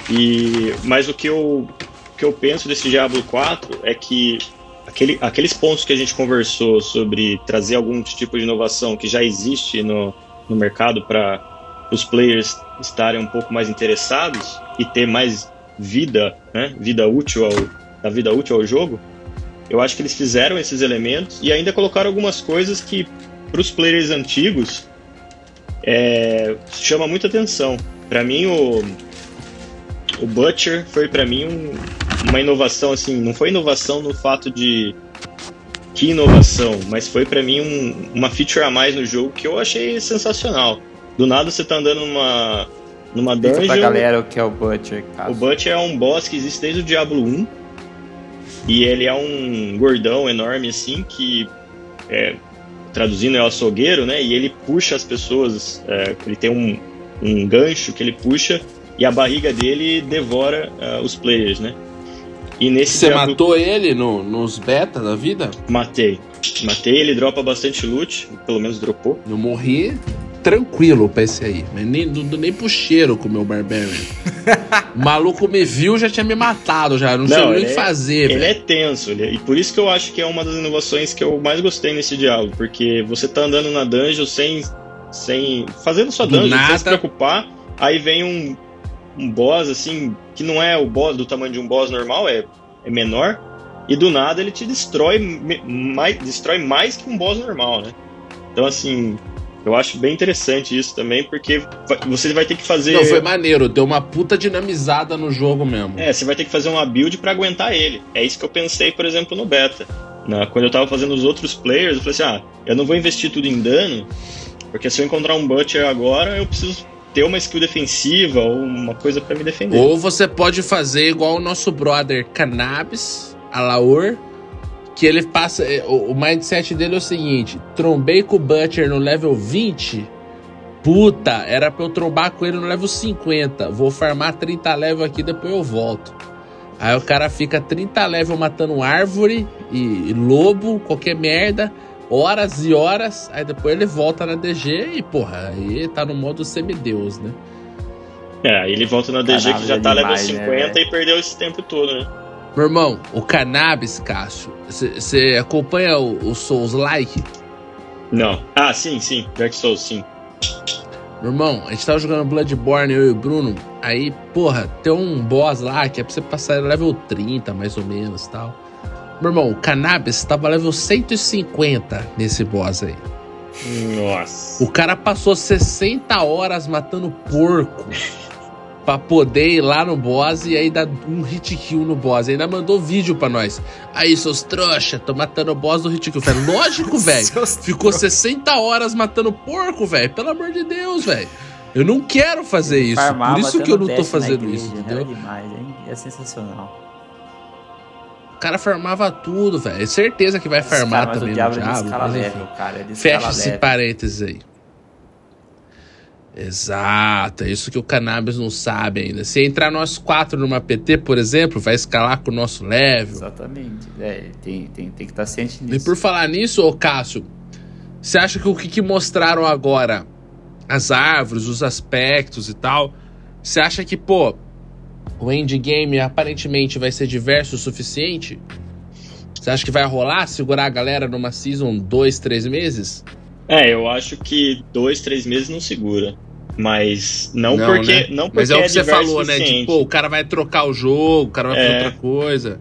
E mas o que eu o que eu penso desse Diablo 4 é que aquele, aqueles pontos que a gente conversou sobre trazer algum tipo de inovação que já existe no, no mercado para os players estarem um pouco mais interessados e ter mais vida, né, vida útil ao da vida útil ao jogo. Eu acho que eles fizeram esses elementos e ainda colocaram algumas coisas que para os players antigos é, chama muita atenção. Para mim o o Butcher foi para mim um, uma inovação, assim, não foi inovação no fato de que inovação, mas foi para mim um, uma feature a mais no jogo que eu achei sensacional. Do nada você tá andando numa, numa Explica dungeon. pra galera o que é o Butcher, cara. O Butcher é um boss que existe desde o Diablo 1. E ele é um gordão enorme assim que é, traduzindo é o açougueiro, né? E ele puxa as pessoas. é, ele tem um, um gancho que ele puxa e a barriga dele devora ah, os players, né? E nesse Você Diablo- matou ele no- nos beta da vida? Matei. Matei, ele dropa bastante loot, pelo menos dropou. Eu morri tranquilo pra esse aí. Mas nem, nem pro cheiro com o meu Barbarian. o maluco me viu já tinha me matado já. Não, sei Não, nem o ele que é- fazer, Ele velho. é tenso, ele é- e por isso que eu acho que é uma das inovações que eu mais gostei nesse diálogo, porque você tá andando na dungeon sem. sem fazendo sua Do dungeon, sem nada. se preocupar, aí vem um, um boss assim, que não é o boss do tamanho de um boss normal, é, é menor, e do nada ele te destrói mais, destrói mais que um boss normal, né? Então assim. Eu acho bem interessante isso também, porque você vai ter que fazer. Não, foi maneiro. Deu uma puta dinamizada no jogo mesmo. É, você vai ter que fazer uma build pra aguentar ele. É isso que eu pensei, por exemplo, no beta. Na- quando eu tava fazendo os outros players, eu falei assim: ah, eu não vou investir tudo em dano, porque se eu encontrar um Butcher agora, eu preciso ter uma skill defensiva ou uma coisa pra me defender. Ou você pode fazer igual o nosso brother Cannabis, Alaor, que ele passa. é, O, o mindset dele é o seguinte: trombei com o Butcher no level 20. Puta, era pra eu trombar com ele no level 50. Vou farmar 30 level aqui, depois eu volto. Aí o cara fica 30 level matando árvore e, e lobo, qualquer merda, horas e horas. Aí depois ele volta na DG e, porra, aí tá no modo semideus, né? É, aí ele volta na DG Caralho, que já é tá demais, level né, 50 velho? e perdeu esse tempo todo, né? Meu irmão, o cannabis, Cássio, você acompanha o, o Souls Like? Não. Ah, sim, sim. Dark Souls, sim. Meu irmão, a gente tava jogando Bloodborne, eu e o Bruno. Aí, porra, tem um boss lá que é pra você passar level 30, mais ou menos tal. Meu irmão, o cannabis tava level 150 nesse boss aí. Nossa. O cara passou 60 horas matando porco pra poder ir lá no boss e aí dar um hit kill no boss. Ainda mandou vídeo pra nós. Aí, seus trouxa, tô matando o boss do hit kill. Falei, lógico, velho. Ficou 60 horas matando porco, velho. Pelo amor de Deus, velho. Eu não quero fazer isso. Por isso que eu não tô fazendo igreja, isso, Era entendeu? demais, hein? É sensacional. O cara farmava tudo, velho. É certeza que vai farmar Cara, também o diabo no é diabo. escala mas enfim. level, cara. É Fecha esse level. parênteses aí. Exato, é isso que o cannabis não sabe ainda. Se entrar nós quatro numa PT, por exemplo, vai escalar com o nosso level. Exatamente. É, tem, tem, tem que estar ciente E nisso. por falar nisso, ô Cássio, você acha que o que, que mostraram agora, as árvores, os aspectos e tal, você acha que, pô, o endgame aparentemente vai ser diverso o suficiente? Você acha que vai rolar segurar a galera numa season dois, três meses? É, eu acho que dois, três meses não segura. Mas não, Não, porque. né? Não porque Mas é o que você diverso falou, né? Tipo, o cara vai trocar o jogo, o cara vai fazer É. outra coisa.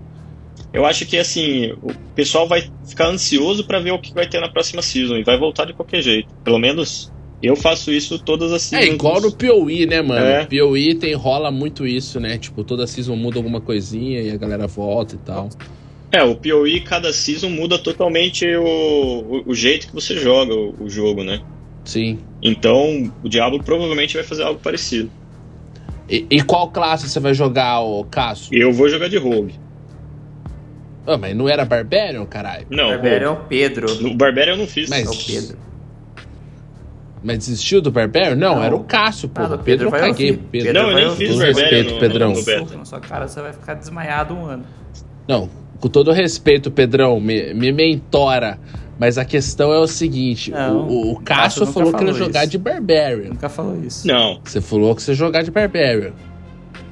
Eu acho que assim, o pessoal vai ficar ansioso pra ver o que vai ter na próxima season e vai voltar de qualquer jeito. Pelo menos eu faço isso todas as É seasons. igual no PoE, né, mano? É. PoE tem, rola muito isso, né? Tipo, toda season muda alguma coisinha e a galera volta e tal. É, o PoE, cada season muda totalmente o, o, o jeito que você joga o, o jogo, né? Sim. Então, o Diablo provavelmente vai fazer algo parecido. E, e qual classe você vai jogar, ô Cássio? Eu vou jogar de Rogue. Ah, mas não era Barbarian, caralho? Não, o Barbarian é o Pedro. No Barbarian eu não fiz. Mas- É o Pedro. Mas desistiu do Barbarian? Não, Não. era o Cássio, pô. Nada, o Pedro eu vai caguei Pedro. Pedro Não, eu vai nem fiz Com Barbarian respeito, no, Pedrão. no na sua cara, você vai ficar desmaiado um ano. Não, com todo respeito, Pedrão, me, me mentora. Mas a questão é o seguinte: Não, o, o, o Cássio falou que ele ia jogar de Barbarian. Nunca falou isso. Não, Você falou que você ia jogar de Barbarian.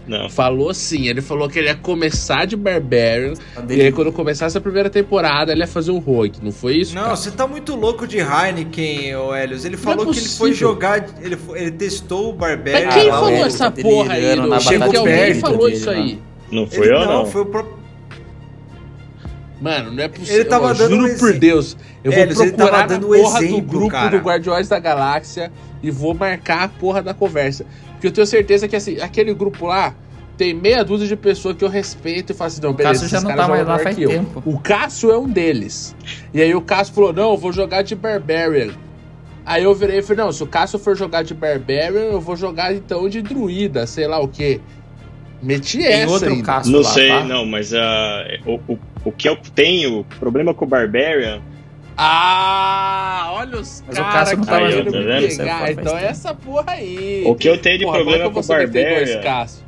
não. Falou sim, ele falou que ele ia começar de Barbarian. E aí, quando começasse a primeira temporada, ele ia fazer um rogue. Não foi isso? Não, cara? você tá muito louco de Heineken, ô Helios. Ele Não falou é que ele foi jogar. Ele, foi- ele testou o Barbarian. Mas quem Ah, falou essa tá porra aí? Chegou que batata alguém falou dele isso aí. Não Ele, foi eu, não, não. foi o próprio. Mano, não é possível. Ele tava eu dando juro um por. Deus. Eu vou Helios, ele procurar dando porra exemplo, do grupo cara. do Guardiões da Galáxia e vou marcar a porra da conversa. Porque eu tenho certeza que assim, aquele grupo lá, tem meia dúzia de pessoas que eu respeito e falo assim, não, O beleza, Cássio já esses não caras tá mais lá faz eu. tempo. O Cássio é um deles. E aí o Cássio falou, não, eu vou jogar de Barbarian. Aí eu virei e falei, não, se o Cássio for jogar de Barbarian, eu vou jogar então de druida, sei lá o quê. Meti Tem essa outro ainda. Cássio Não lá, sei, tá? não, mas ah, o, o, o que eu tenho, problema com o Barbarian, Ah, olha os Mas o caras Cássio não que tá mais tá vendo? pegar. Então é essa porra aí. o que eu tenho de Porra, problema como é com o Barbarian, Cássio?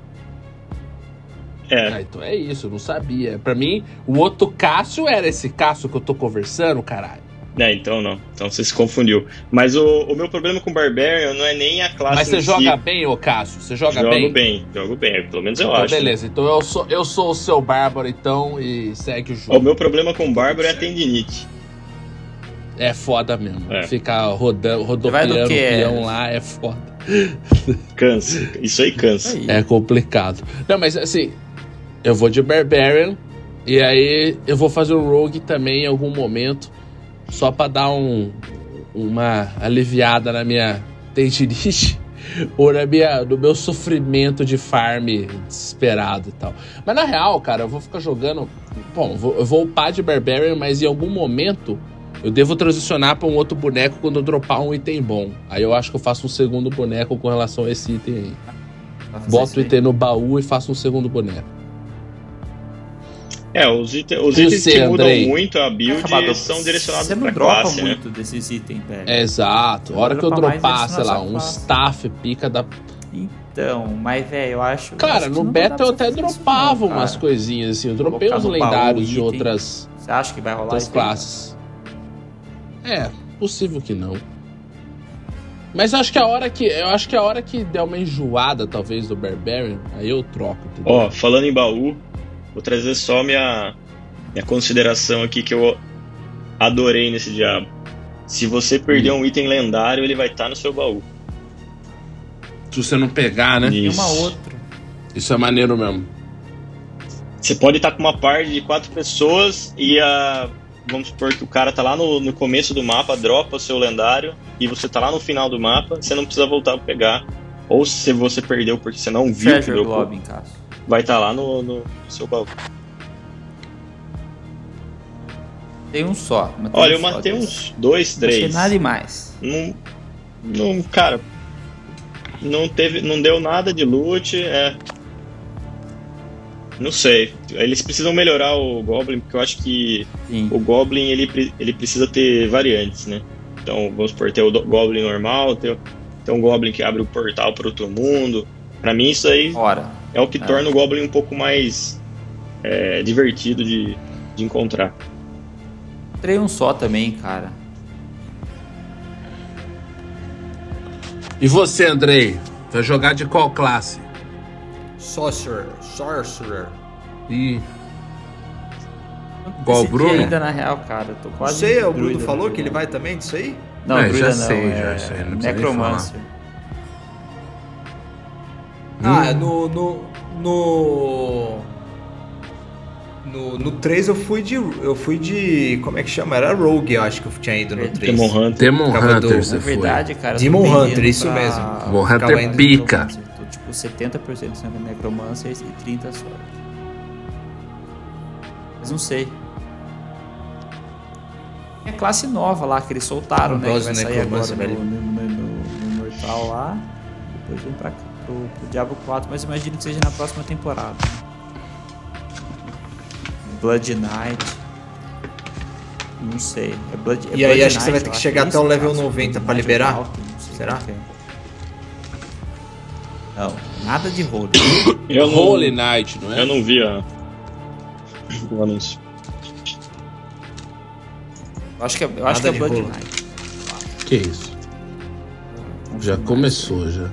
é, Ah, então é isso, eu não sabia. Pra mim, o outro Cássio era esse Cássio que eu tô conversando, caralho. Né, então não, então você se confundiu. Mas o, o meu problema com o Barbarian não é nem a classe Mas você em si. joga bem, ô Cássio? Você joga jogo bem? bem? jogo bem, pelo menos eu Então, acho. né? beleza, então eu sou, eu sou o seu bárbaro, então, e segue o O jogo. meu problema com o Bárbaro é a tendinite. É foda mesmo. É. Ficar rodando, rodopiando do o quê? peão lá é foda. Cansa. Isso aí cansa. Aí. É complicado. Não, mas assim, eu vou de Barbarian e aí eu vou fazer um Rogue também em algum momento, só pra dar um, uma aliviada na minha tendinite ou na minha, no meu sofrimento de farm desesperado e tal. Mas na real, cara, eu vou ficar jogando. Bom, eu vou, eu vou upar de Barbarian, mas em algum momento eu devo transicionar pra um outro boneco quando eu dropar um item bom. Aí eu acho que eu faço um segundo boneco com relação a esse item aí. Boto o item no baú e faço um segundo boneco. É, os, ite- os itens você, que mudam Andrei? muito a build Acabado. são direcionados Você não pra dropa classe, né? muito desses itens, velho. É, exato. A hora que eu dropar, sei lá, um classe. staff pica da. Então, mas, velho, eu acho. Cara, acho que no beta eu até dropava não, umas coisinhas assim. Eu dropei uns no baú, lendários de outras, Você acha que vai rolar outras aí? classes. É, possível que não. Mas eu acho que a hora que. Eu acho que a hora que der uma enjoada, talvez, do Barbarian, aí eu troco, entendeu? Ó, falando em baú, vou trazer só minha, minha consideração aqui que eu adorei nesse diabo. Se você perder Hum. um item lendário, ele vai estar no seu baú. Se você não pegar, né? E Isso. uma outra. Isso é maneiro mesmo. Você pode estar com uma party de quatro pessoas e a. Vamos supor que o cara tá lá no, no começo do mapa, dropa o seu lendário, e você tá lá no final do mapa, você não precisa voltar pra pegar. Ou se você perdeu porque você não viu que Treasure dropou, Globe em casa. Vai estar lá no, no seu baú. Tem um só. Olha, eu matei uns dois, Não três. nada demais. Não, não, cara, não teve, não deu nada de loot, é. Não sei. Eles precisam melhorar o Goblin, porque eu acho que Sim. o Goblin ele, ele precisa ter variantes, né? Então, vamos supor, ter o Goblin normal, ter, ter um Goblin que abre o portal para outro mundo. Pra mim, isso aí Ora. É o que É. torna o Goblin um pouco mais é, divertido de, de encontrar. Trei um só também, cara. E você, Andrei? Vai jogar de qual classe? Sorcerer. Sorcerer. Ih, não Igual o Bruno? ainda, na real, cara. Eu tô Não quase. sei, o Bruno no falou que ele vai também disso aí? Não, É, já não. sei, é já sei, não Necromancer. Ah, no. No. No. No, no 3 eu fui de. Eu fui de. Como é que chama? Era Rogue, eu acho que eu tinha ido no 3. Demon Hunter. Demon Hunter, do- você Na foi. verdade, cara. eu tô Demon Hunter, isso pra- mesmo. Demon Hunter pica. Tô tipo 70% sendo Necromancer e 30% sorte. Mas não sei. É classe nova lá que eles soltaram, né? Que vai sair agora no, no, no- no Mortal lá. Depois vem pra cá, pro, pro Diablo 4, mas imagino que seja na próxima temporada. Blood Knight. Não sei. É Blood, é E aí Blood acho que você vai Knight, ter que chegar até o level cara. 90 pra Blood liberar? Knight, sei Será? Não, nada de rolo. Eu não, Holy Knight, não é? eu não vi a, o anúncio. Eu acho que é, eu Nada acho que é Blood. Knight. Que isso? Já começou, já.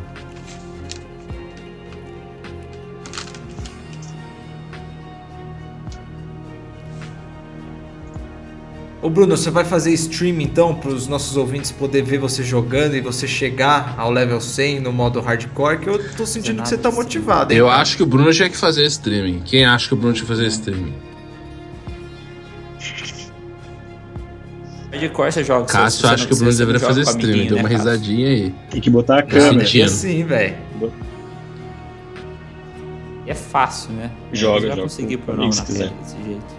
Ô Bruno, você vai fazer stream então para os nossos ouvintes poder ver você jogando e você chegar ao level 100 no modo hardcore? Que eu tô sentindo que você tá motivado, hein? Eu acho que o Bruno tinha que fazer streaming. Quem acha que o Bruno tinha que fazer streaming? Hardcore você joga. Cássio você acha não- que o Bruno não deveria fazer streaming. Deu uma né, Cássio? risadinha aí. Tem que botar a Sim, câmera. sim. Assim, velho. E é fácil, né? Joga, Eu já joga consegui pôr o nome amigos na se quiser. desse jeito.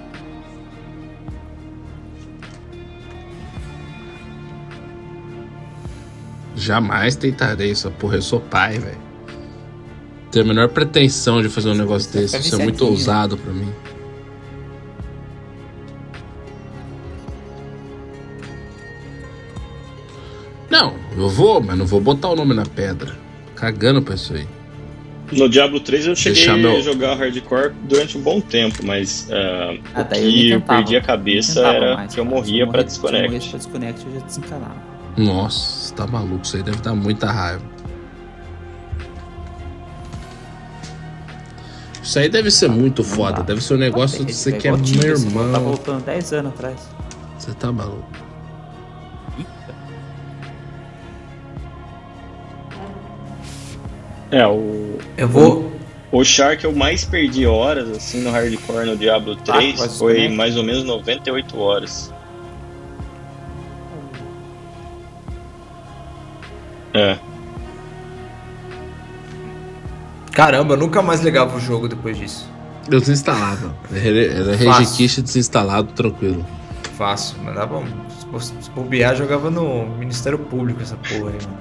Jamais tentarei essa porra. Eu sou pai, velho. Tenho a menor pretensão de fazer um negócio Vai desse. Isso é muito viciadinho. ousado pra mim. Não, eu vou, mas não vou botar o nome na pedra. Cagando pra isso aí. No Diablo 3 eu cheguei Deixar meu- a jogar hardcore durante um bom tempo, mas ah, Ah, o eu nem que eu perdi a cabeça era mais, que eu morria pra morrer- Se eu desconnect. pra desconnect, eu já desencanava. Nossa, você tá maluco. Isso aí deve dar muita raiva. Isso aí deve ser muito Não foda. dá. Deve ser um negócio gente você que é meu Tá irmão. voltando 10 anos atrás. Você tá maluco. É, o, Eu vou. o Char que eu mais perdi horas assim no hardcore no Diablo 3 quase foi mais ou menos 98 horas. É, Caramba, eu nunca mais ligava o jogo depois disso. Eu desinstalava. Era. Regikish desinstalado, tranquilo. Fácil, mandava. um- Se bobear, jogava no Ministério Público essa porra aí, mano.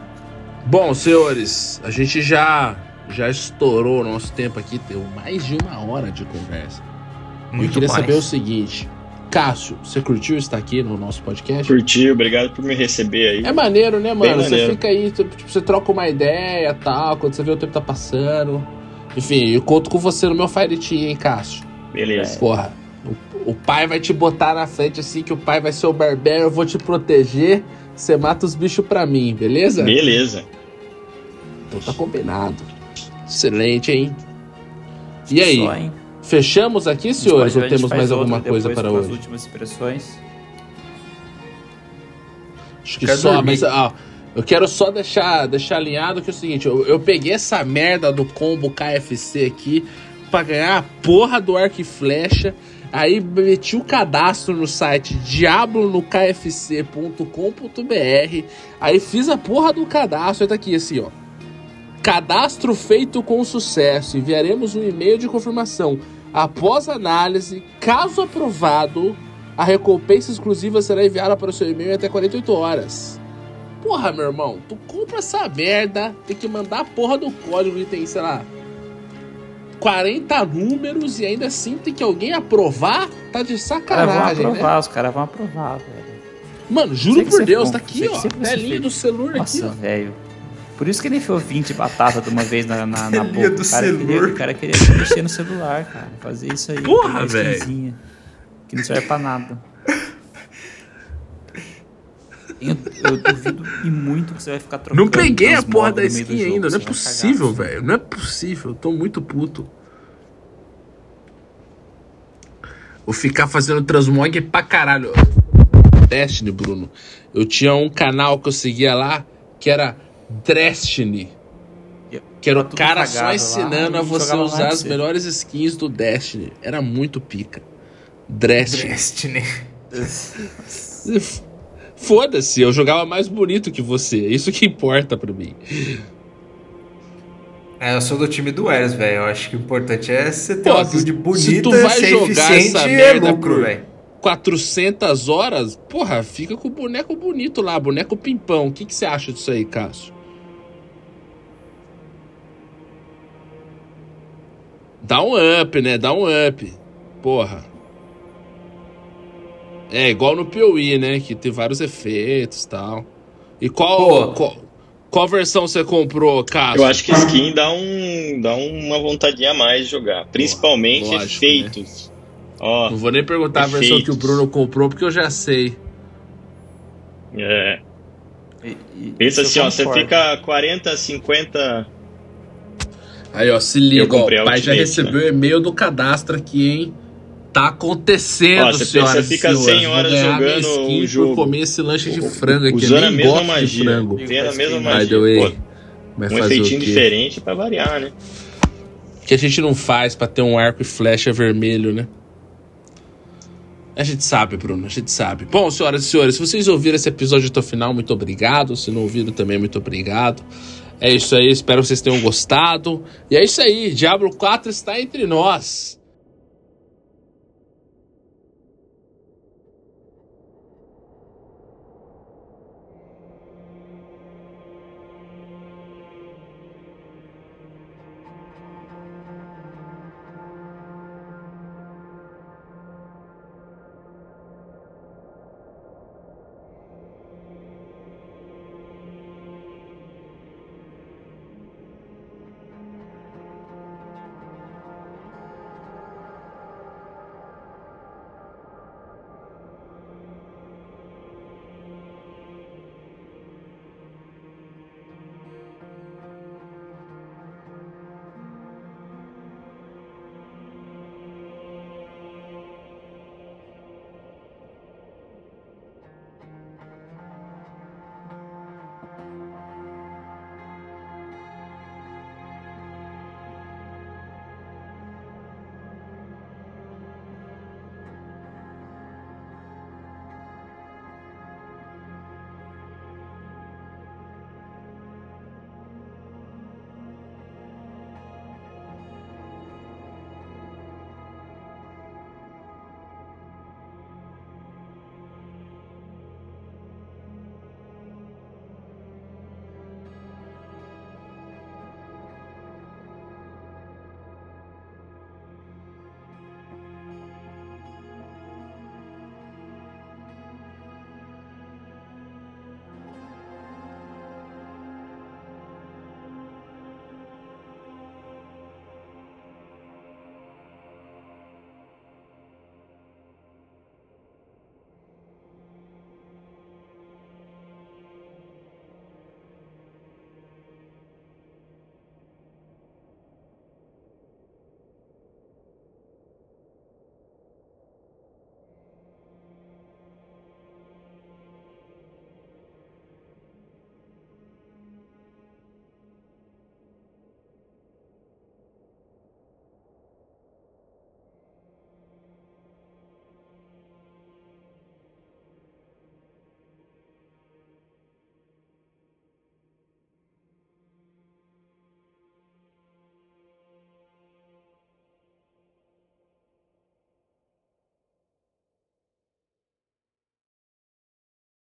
Bom, senhores, a gente já já estourou o nosso tempo aqui, deu mais de uma hora de conversa. eu Muito queria mais. saber o seguinte. Cássio, você curtiu estar aqui no nosso podcast? curti, obrigado por me receber aí. É maneiro, né, Bem mano? Você maneiro. fica aí, tipo, você troca uma ideia e tal, quando você vê o tempo tá passando. Enfim, eu conto com você no meu Fire Team, hein, Cássio? Beleza. Porra, o, o pai vai te botar na frente assim, que o pai vai ser o barbero, eu vou te proteger, você mata os bichos pra mim, beleza? Beleza. Então tá combinado. Excelente, hein? E aí, Só, hein? Fechamos aqui, senhores, ou temos mais outro alguma coisa para com as hoje? últimas expressões. Acho que só, dormir. mas ó, eu quero só deixar, deixar alinhado que é o seguinte, eu, eu peguei essa merda do combo KFC aqui pra ganhar a porra do arco e flecha, aí meti o cadastro no site diablonokfc.com.br, aí fiz a porra do cadastro, aí tá aqui assim, ó. Cadastro feito com sucesso. Enviaremos um e-mail de confirmação. Após análise, caso aprovado, a recompensa exclusiva será enviada para o seu e-mail em até 48 horas. Porra, meu irmão, tu compra essa merda, tem que mandar a porra do código que tem, sei lá, 40 números e ainda assim tem que alguém aprovar? Tá de Os caras vão sacanagem, né? aprovar, os caras vão aprovar, velho. Mano, juro por Deus, é tá aqui, ó. Telinha do celular aqui, Nossa, ó. velho. Por isso que ele enfiou 20 batata de uma vez na, na, na boca. do O cara, queria, o cara queria mexer no celular, cara. Fazer isso aí. Porra, velho. Que não serve pra nada. Eu, eu duvido e muito que você vai ficar trocando. Não peguei a porra da skin jogo, ainda, não é possível, cagar. velho. Não é possível, eu tô muito puto. Vou ficar fazendo transmog pra caralho. Destiny, Bruno. Eu tinha um canal que eu seguia lá que era Destiny. Que era o Tá cara só lá, ensinando e a você usar as melhores skins do Destiny. Era muito pica. Destiny. Destiny. Foda-se, eu jogava mais bonito que você. É isso que importa pra mim. É, eu sou do time do Eres, velho. Eu acho que o importante é você ter Pô, uma build bonita, se tu vai ser jogar eficiente essa e é merda lucro, por- velho. 400 horas, porra, fica com o boneco bonito lá, boneco pimpão. O que, que você acha disso aí, Cássio? Dá um up, né? Dá um up. Porra. É, igual no PoE, né? Que tem vários efeitos e tal. E qual, qual, qual versão você comprou, Cássio? Eu acho que skin dá, um, dá uma vontadinha a mais de jogar. Principalmente lógico, efeitos. Ó, Não vou nem perguntar a versão que o Efeitos. Bruno comprou, porque eu já sei. é. E- e- Pensa assim, ó, você fica 40, 50. Aí, ó, se liga, ó. O pai já recebeu o e-mail do cadastro aqui, hein? Tá acontecendo, Ó, você- senhoras você e fica senhores. 100 Vou horas jogando skin o jogo. por comer esse lanche de frango aqui. Usando a nem mesma gosto de magia. frango. Tendo a mesma magia. the way, Pô, vai um fazer efeitinho o quê? diferente pra variar, né? que a gente não faz pra ter um arco e flecha vermelho, né? A gente sabe, Bruno, a gente sabe. Bom, senhoras e senhores, se vocês ouviram esse episódio até o final, muito obrigado. Se não ouviram também, muito obrigado. É isso aí, espero que vocês tenham gostado. E é isso aí, Diablo 4 está entre nós.